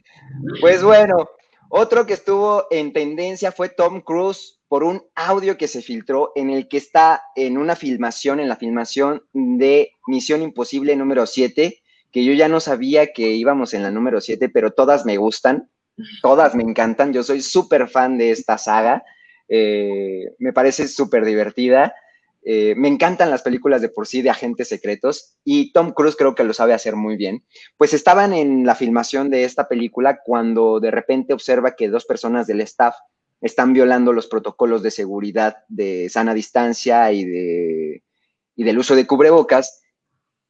Pues bueno, otro que estuvo en tendencia fue Tom Cruise por un audio que se filtró en el que está en una filmación, en la filmación de Misión Imposible número 7, que yo ya no sabía que íbamos en la número 7, pero todas me gustan, todas me encantan, yo soy súper fan de esta saga, eh, me parece súper divertida. Eh, me encantan las películas de por sí de agentes secretos y Tom Cruise creo que lo sabe hacer muy bien. Pues estaban en la filmación de esta película cuando de repente observa que dos personas del staff están violando los protocolos de seguridad de sana distancia y, de, y del uso de cubrebocas.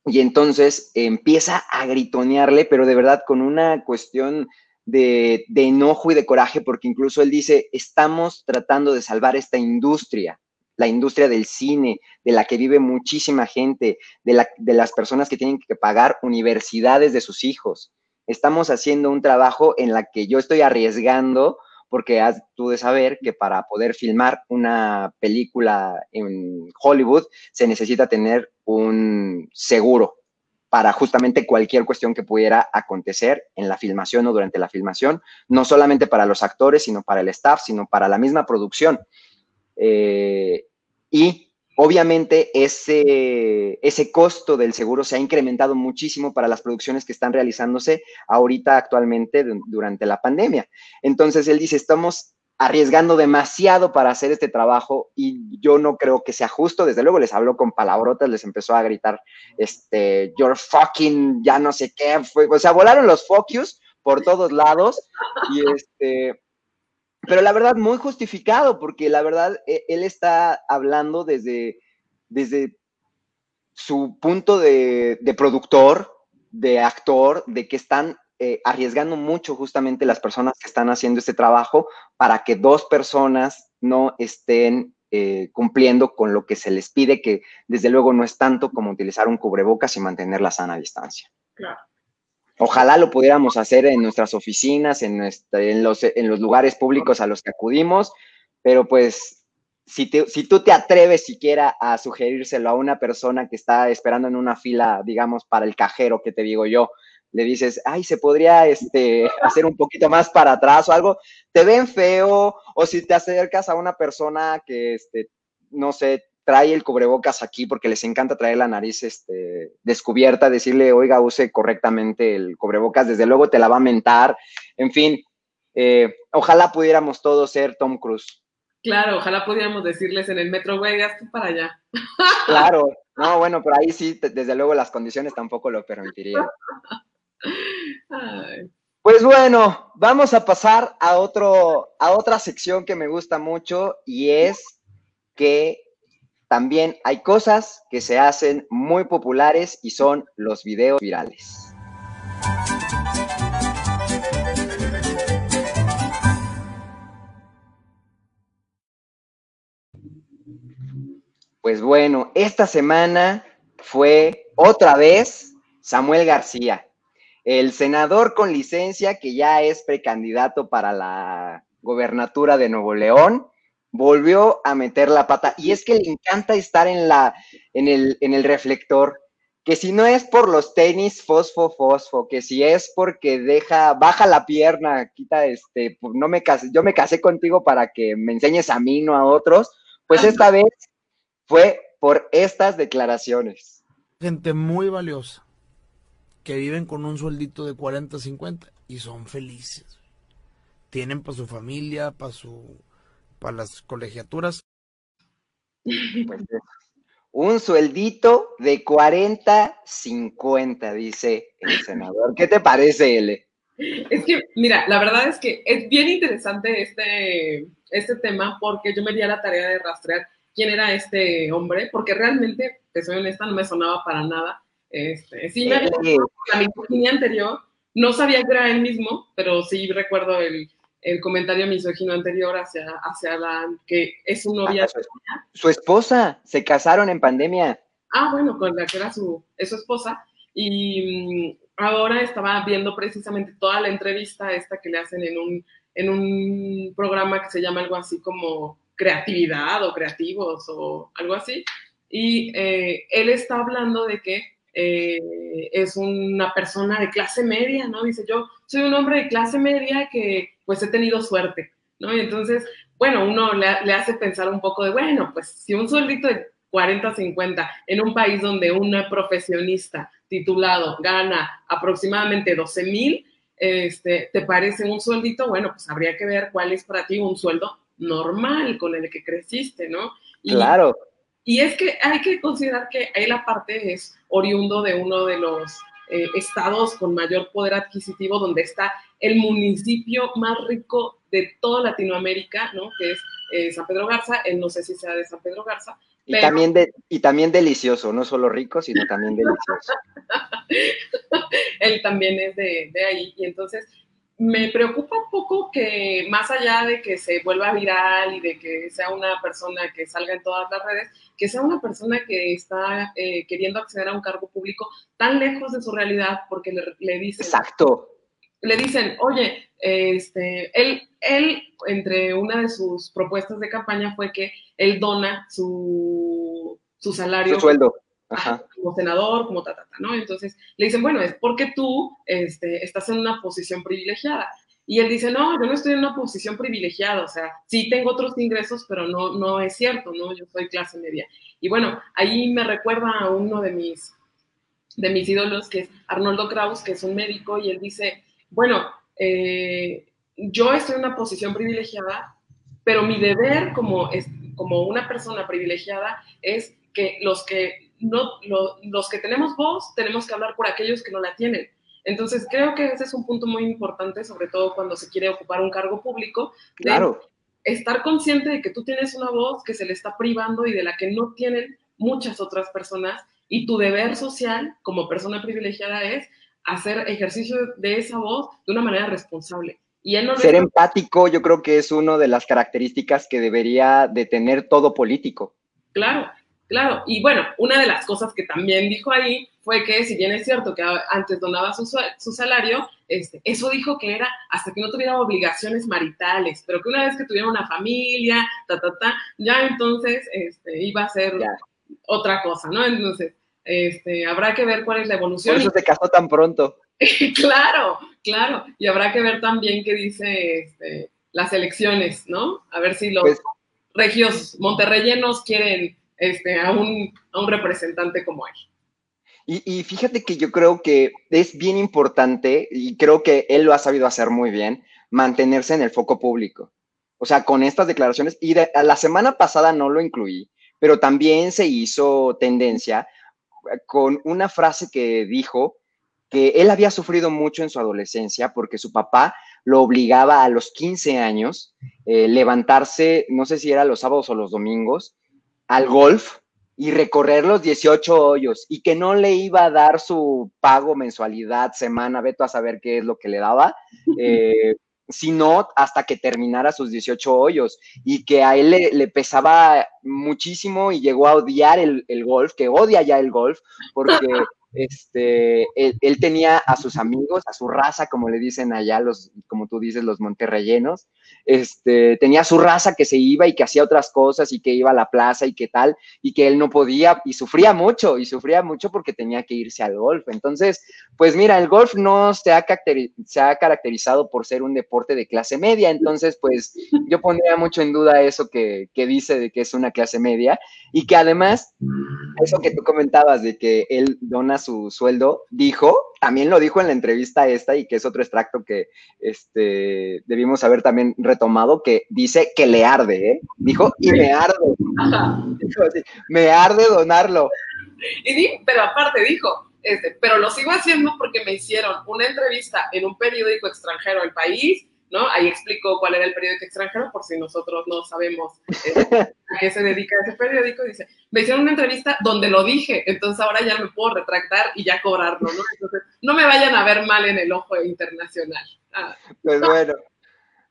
Y entonces empieza a gritonearle, pero de verdad con una cuestión de, de enojo y de coraje, porque incluso él dice, estamos tratando de salvar esta industria la industria del cine, de la que vive muchísima gente, de, la, de las personas que tienen que pagar universidades de sus hijos. Estamos haciendo un trabajo en la que yo estoy arriesgando, porque has tú de saber que para poder filmar una película en Hollywood se necesita tener un seguro para justamente cualquier cuestión que pudiera acontecer en la filmación o durante la filmación, no solamente para los actores, sino para el staff, sino para la misma producción. Eh, y obviamente ese, ese costo del seguro se ha incrementado muchísimo para las producciones que están realizándose ahorita actualmente durante la pandemia. Entonces él dice, estamos arriesgando demasiado para hacer este trabajo y yo no creo que sea justo. Desde luego les habló con palabrotas, les empezó a gritar, este, you're fucking, ya no sé qué, fue, o sea, volaron los focus por todos lados y este, pero la verdad muy justificado, porque la verdad e, él está hablando desde, desde su punto de, productor, de actor, de que están eh, arriesgando mucho justamente las personas que están haciendo este trabajo para que dos personas no estén eh, cumpliendo con lo que se les pide, que desde luego no es tanto como utilizar un cubrebocas y mantener la sana distancia. Claro. Ojalá lo pudiéramos hacer en nuestras oficinas, en, los, en los lugares públicos a los que acudimos, pero pues si, si tú te atreves siquiera a sugerírselo a una persona que está esperando en una fila, digamos, para el cajero, que te digo yo, le dices, ay, se podría este, hacer un poquito más para atrás o algo, te ven feo, o si te acercas a una persona que, este, no sé, trae el cubrebocas aquí porque les encanta traer la nariz este, descubierta, decirle, oiga, use correctamente el cubrebocas, desde luego te la va a mentar, en fin, eh, ojalá pudiéramos todos ser Tom Cruise. Claro, ojalá pudiéramos decirles en el metro, güey, tú para allá. Claro, no, bueno, pero ahí sí, desde luego las condiciones tampoco lo permitirían. Pues bueno, vamos a pasar a otro, a otra sección que me gusta mucho y es que también hay cosas que se hacen muy populares y son los videos virales. Pues bueno, esta semana fue otra vez Samuel García, el senador con licencia que ya es precandidato para la gobernatura de Nuevo León, volvió a meter la pata. Y es que le encanta estar en, la, en, el, en el reflector, que si no es por los tenis fosfo fosfo, que si es porque deja, baja la pierna, quita este, pues no me casé, yo me casé contigo para que me enseñes a mí, no a otros, pues esta vez fue por estas declaraciones. Gente muy valiosa, que viven con un sueldito de 40, 50 y son felices. Tienen para su familia, para su para las colegiaturas. Pues, un sueldito de 40, 50, dice el senador. ¿Qué te parece, L? Es que, mira, la verdad es que es bien interesante este, este tema porque yo me di a la tarea de rastrear quién era este hombre, porque realmente, te soy honesta, no me sonaba para nada. Este, sí, me la anterior, no sabía que era él mismo, pero sí recuerdo el, el comentario misógino anterior hacia, hacia la que es su novia. Ah, su, esposa, se casaron en pandemia. Ah, bueno, con la que era su, su esposa. Y mm, ahora estaba viendo precisamente toda la entrevista esta que le hacen en un, en un programa que se llama algo así como creatividad o creativos o algo así. Y eh, él está hablando de que eh, es una persona de clase media, ¿no? Dice, yo soy un hombre de clase media que pues he tenido suerte, ¿no? Y entonces, bueno, uno le, le hace pensar un poco de, bueno, pues si un sueldito de 40, 50 en un país donde un profesionista titulado gana aproximadamente 12 mil, este, ¿te parece un sueldito? Bueno, pues habría que ver cuál es para ti un sueldo normal con el que creciste, ¿no? claro. Y es que hay que considerar que él aparte es oriundo de uno de los eh, estados con mayor poder adquisitivo, donde está el municipio más rico de toda Latinoamérica, ¿no? Que es eh, San Pedro Garza. Él no sé si sea de San Pedro Garza. Y, también de, y también delicioso, no solo rico, sino también delicioso. él también es de, de ahí. Y entonces, me preocupa un poco que más allá de que se vuelva viral y de que sea una persona que salga en todas las redes, que sea una persona que está eh, queriendo acceder a un cargo público tan lejos de su realidad porque le, le dicen... Exacto. Le dicen, oye, este, él, él, entre una de sus propuestas de campaña fue que él dona su, su salario. Su sueldo como senador, como ta, ¿no? Entonces le dicen, bueno, es porque tú este, estás en una posición privilegiada. Y él dice, no, yo no estoy en una posición privilegiada, o sea, sí tengo otros ingresos, pero no, no es cierto, ¿no? Yo soy clase media. Y bueno, ahí me recuerda a uno de mis, de mis ídolos, que es Arnoldo Kraus, que es un médico, y él dice, bueno, eh, yo estoy en una posición privilegiada, pero mi deber como, como una persona privilegiada es que los que no, los que tenemos voz tenemos que hablar por aquellos que no la tienen. Entonces, creo que ese es un punto muy importante, sobre todo cuando se quiere ocupar un cargo público. claro. Estar consciente de que tú tienes una voz que se le está privando y de la que no tienen muchas otras personas. Y tu deber social como persona privilegiada es hacer ejercicio de esa voz de una manera responsable. Y Ser empático yo creo que es una de las características que debería de tener todo político. Claro, Claro, y bueno, una de las cosas que también dijo ahí fue que, si bien es cierto que antes donaba su, su salario, este, eso dijo que era hasta que no tuviera obligaciones maritales, pero que una vez que tuviera una familia, ta, ta, ta, ya entonces este, iba a ser otra cosa, ¿no? Entonces, este, habrá que ver cuál es la evolución. Por eso se casó tan pronto. claro, claro. Y habrá que ver también qué dice este, las elecciones, ¿no? A ver si los pues regios monterreyenos quieren este, a, un, a un representante como él. Y, y, fíjate que yo creo que es bien importante, y creo que él lo ha sabido hacer muy bien, mantenerse en el foco público. O sea, con estas declaraciones, y de, la semana pasada no lo incluí, pero también se hizo tendencia con una frase que dijo que él había sufrido mucho en su adolescencia porque su papá lo obligaba a los 15 años eh, levantarse, no sé si era los sábados o los domingos, al golf y recorrer los 18 hoyos y que no le iba a dar su pago mensualidad, semana, veto a saber qué es lo que le daba, eh, sino hasta que terminara sus 18 hoyos y que a él le, pesaba muchísimo y llegó a odiar el, el, golf, que odia ya el golf, porque este, él, tenía a sus amigos, a su raza, como le dicen allá, los, como tú dices, los monterrellenos, este, tenía su raza que se iba y que hacía otras cosas y que iba a la plaza y que tal, y que él no podía, y sufría mucho, y sufría mucho porque tenía que irse al golf. Entonces, pues mira, el golf no se ha, se ha caracterizado por ser un deporte de clase media, entonces, pues yo pondría mucho en duda eso que, que dice de que es una clase media, y que además, eso que tú comentabas de que él dona su sueldo, dijo, también lo dijo en la entrevista esta y que es otro extracto que este, debimos haber también retomado, que dice que le arde, ¿eh? Dijo, y me arde. me arde donarlo. Y pero aparte dijo, este, pero lo sigo haciendo porque me hicieron una entrevista en un periódico extranjero el país ¿no? Ahí explicó cuál era el periódico extranjero, por si nosotros no sabemos eh, a qué se dedica ese periódico. Dice, me hicieron una entrevista donde lo dije, entonces ahora ya me puedo retractar y ya cobrarlo, ¿no? Entonces, no me vayan a ver mal en el ojo internacional. Ah. Pues bueno,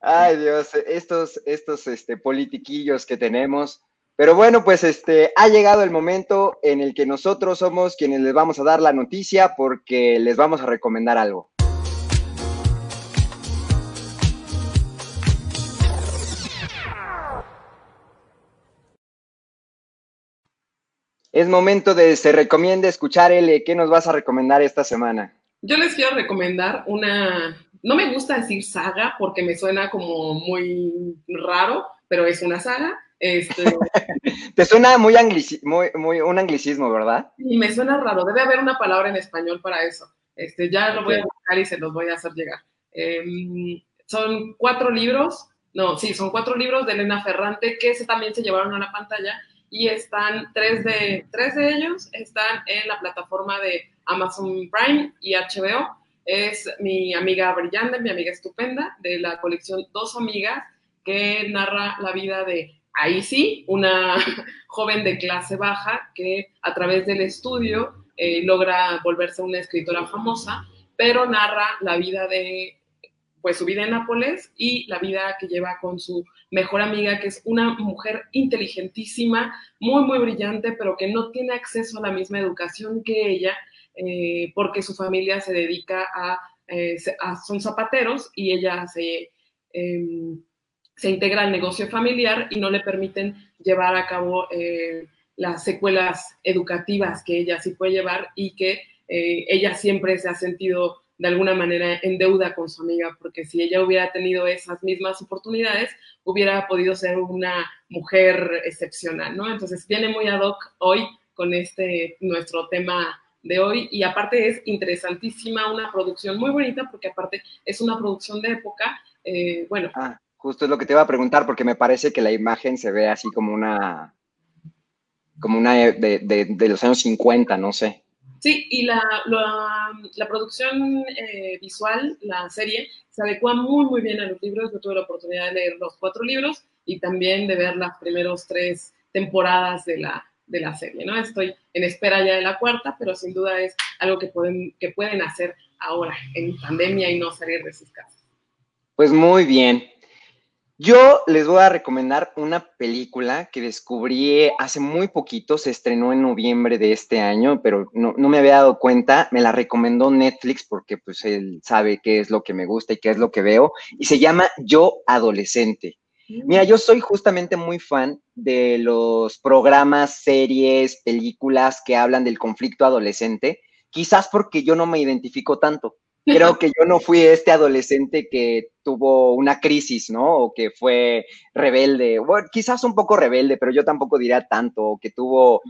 ay Dios, estos, estos este, politiquillos que tenemos. Pero bueno, pues este, ha llegado el momento en el que nosotros somos quienes les vamos a dar la noticia porque les vamos a recomendar algo. Es momento de se recomiende escuchar, L. ¿Qué nos vas a recomendar esta semana? Yo les quiero recomendar una. No me gusta decir saga porque me suena como muy raro, pero es una saga. Este... Te suena muy, muy, muy, un anglicismo, ¿verdad? Y me suena raro. Debe haber una palabra en español para eso. Este, ya lo voy a buscar y se los voy a hacer llegar. Em, son cuatro libros, no, sí, son cuatro libros de Elena Ferrante que se, también se llevaron a la pantalla y están tres de, tres de ellos están en la plataforma de Amazon Prime y HBO. Es mi amiga brillante, mi amiga estupenda, de la colección Dos Amigas, que narra la vida de ahí sí, una joven de clase baja que a través del estudio eh, logra volverse una escritora famosa, pero narra la vida de pues su vida en Nápoles y la vida que lleva con su mejor amiga, que es una mujer inteligentísima, muy, muy brillante, pero que no tiene acceso a la misma educación que ella, eh, porque su familia se dedica eh, a, son zapateros y ella se, em, se integra al negocio familiar y no le permiten llevar a cabo eh, las secuelas educativas que ella sí puede llevar y que ella siempre se ha sentido de alguna manera en deuda con su amiga, porque si ella hubiera tenido esas mismas oportunidades, hubiera podido ser una mujer excepcional, ¿no? Entonces viene muy ad hoc hoy con este nuestro tema de hoy y aparte es interesantísima, una producción muy bonita porque aparte es una producción de época, eh, bueno. Ah, justo es lo que te iba a preguntar porque me parece que la imagen se ve así como una, como una de, de, de los años 50, no sé. Sí, y la, la, producción eh, visual, la serie, se adecua muy, muy bien a los libros. Yo tuve la oportunidad de leer los cuatro libros y también de ver las primeras tres temporadas de la, de la serie, ¿no? Estoy en espera ya de la cuarta, pero sin duda es algo que pueden, que pueden hacer ahora en pandemia y no salir de sus casas. Pues muy bien. Yo les voy a recomendar una película que descubrí hace muy poquito, se estrenó en noviembre de este año, pero no, me había dado cuenta, me la recomendó Netflix porque pues él sabe qué es lo que me gusta y qué es lo que veo, y se llama Yo Adolescente. Mira, yo soy justamente muy fan de los programas, series, películas que hablan del conflicto adolescente, quizás porque yo no me identifico tanto creo que yo no fui este adolescente que tuvo una crisis, ¿no? O que fue rebelde, bueno, quizás un poco rebelde, pero yo tampoco diría tanto, que tuvo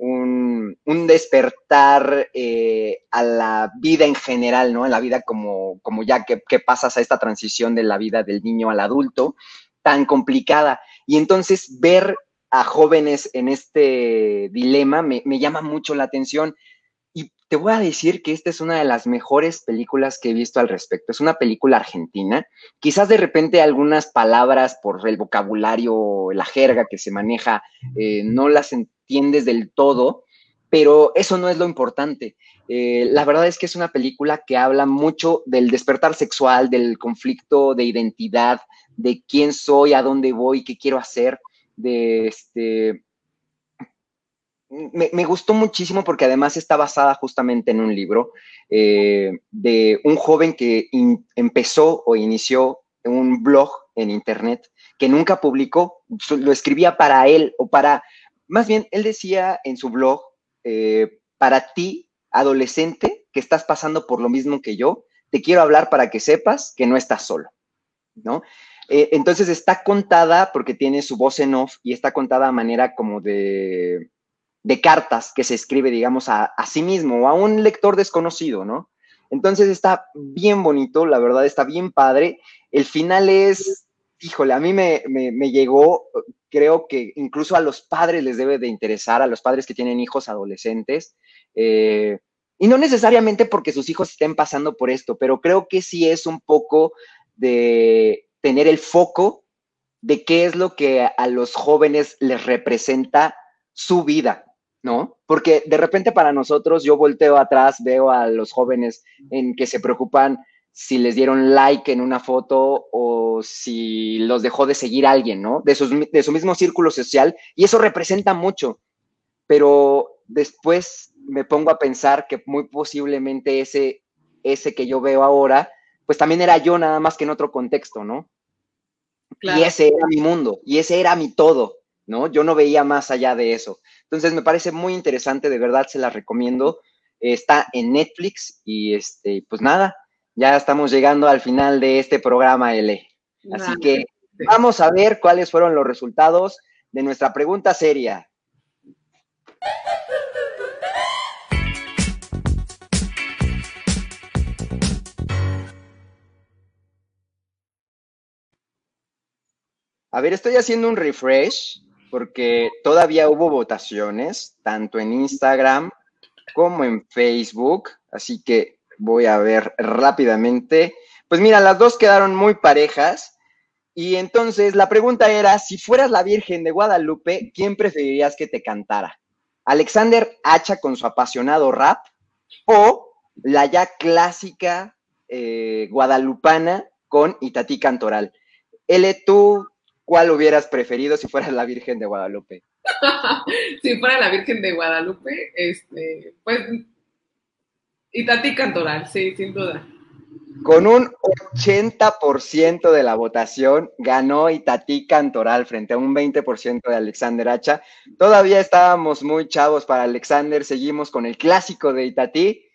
un, despertar eh, a la vida en general, ¿no? En la vida como, como ya que, pasas a esta transición de la vida del niño al adulto, tan complicada. Y entonces ver a jóvenes en este dilema me, me llama mucho la atención te voy a decir que esta es una de las mejores películas que he visto al respecto. Es una película argentina. Quizás de repente algunas palabras por el vocabulario, la jerga que se maneja, eh, no las entiendes del todo, pero eso no es lo importante. Eh, la verdad es que es una película que habla mucho del despertar sexual, del conflicto de identidad, de quién soy, a dónde voy, qué quiero hacer, de este, me, gustó muchísimo porque además está basada justamente en un libro eh, de un joven que empezó o inició un blog en internet que nunca publicó, lo escribía para él o para, más bien, él decía en su blog, eh, para ti, adolescente, que estás pasando por lo mismo que yo, te quiero hablar para que sepas que no estás solo, ¿no? Eh, entonces está contada porque tiene su voz en off y está contada a manera como de de cartas que se escribe, digamos, a, sí mismo o a un lector desconocido, ¿no? Entonces está bien bonito, la verdad está bien padre. El final es, híjole, a mí me, llegó, creo que incluso a los padres les debe de interesar, a los padres que tienen hijos adolescentes. Eh, y no necesariamente porque sus hijos estén pasando por esto, pero creo que sí es un poco de tener el foco de qué es lo que a los jóvenes les representa su vida, ¿no? Porque de repente para nosotros yo volteo atrás, veo a los jóvenes en que se preocupan si les dieron like en una foto o si los dejó de seguir alguien, ¿no? De, de su mismo círculo social y eso representa mucho. Pero después me pongo a pensar que muy posiblemente ese, ese que yo veo ahora, pues también era yo nada más que en otro contexto, ¿no? Y ese era mi mundo, y ese era mi todo, ¿no? Yo no veía más allá de eso. Entonces me parece muy interesante, de verdad se la recomiendo. Está en Netflix y este, pues nada, ya estamos llegando al final de este programa L. Así que vamos a ver cuáles fueron los resultados de nuestra pregunta seria. A ver, estoy haciendo un refresh porque todavía hubo votaciones, tanto en Instagram como en Facebook, así que voy a ver rápidamente. Pues mira, las dos quedaron muy parejas. Y entonces la pregunta era, si fueras la Virgen de Guadalupe, ¿quién preferirías que te cantara? ¿Alexander Hacha con su apasionado rap o la ya clásica eh, guadalupana con Itatí Cantoral? L, ¿tú ¿cuál hubieras preferido si fueras la Virgen de Guadalupe? si fuera la Virgen de Guadalupe, este, pues Itatí Cantoral, sí, sin duda. Con un 80% de la votación ganó Itatí Cantoral frente a un 20% de Alexander Hacha. Todavía estábamos muy chavos para Alexander, seguimos con el clásico de Itatí.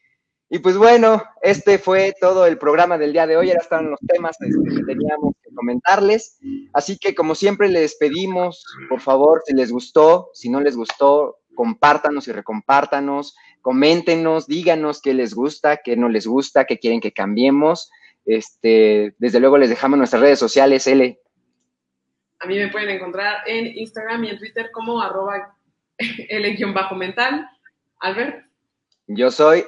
Y pues bueno, este fue todo el programa del día de hoy. Ahora están los temas este, que teníamos que comentarles. Así que como siempre les pedimos, por favor, si les gustó, si no les gustó, compártanos y recompártanos, coméntenos, díganos qué les gusta, qué no les gusta, qué quieren que cambiemos. Este, desde luego les dejamos nuestras redes sociales, L. A mí me pueden encontrar en Instagram y en Twitter como arroba L-mental. Albert. Yo soy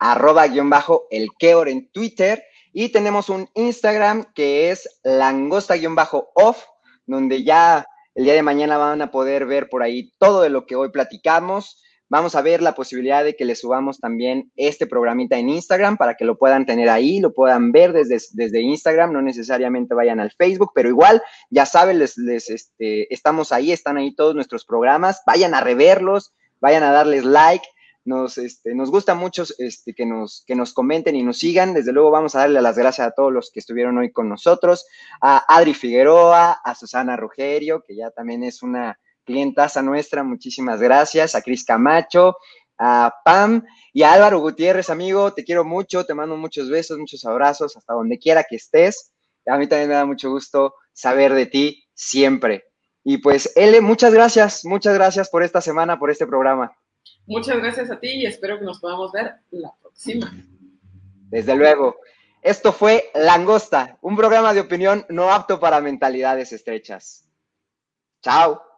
arroba guion bajo el Keor en Twitter y tenemos un Instagram que es langosta guion bajo off, donde ya el día de mañana van a poder ver por ahí todo de lo que hoy platicamos. Vamos a ver la posibilidad de que les subamos también este programita en Instagram para que lo puedan tener ahí, lo puedan ver desde, desde Instagram, no necesariamente vayan al Facebook, pero igual, ya saben, les, les este, estamos ahí, están ahí todos nuestros programas, vayan a reverlos, vayan a darles like. Nos, este, nos gusta mucho este, que, nos, que nos comenten y nos sigan. Desde luego vamos a darle las gracias a todos los que estuvieron hoy con nosotros, a Adri Figueroa, a Susana Rugerio, que ya también es una, clientaza nuestra, muchísimas gracias, a Cris Camacho, a Pam y a Álvaro Gutiérrez, amigo, te quiero mucho, te mando muchos besos, muchos abrazos, hasta donde quiera que estés. A mí también me da mucho gusto saber de ti siempre. Y pues, Ele, muchas gracias, muchas gracias por esta semana, por este programa. Muchas gracias a ti y espero que nos podamos ver la próxima. Desde luego. Esto fue Langosta, un programa de opinión no apto para mentalidades estrechas. Chao.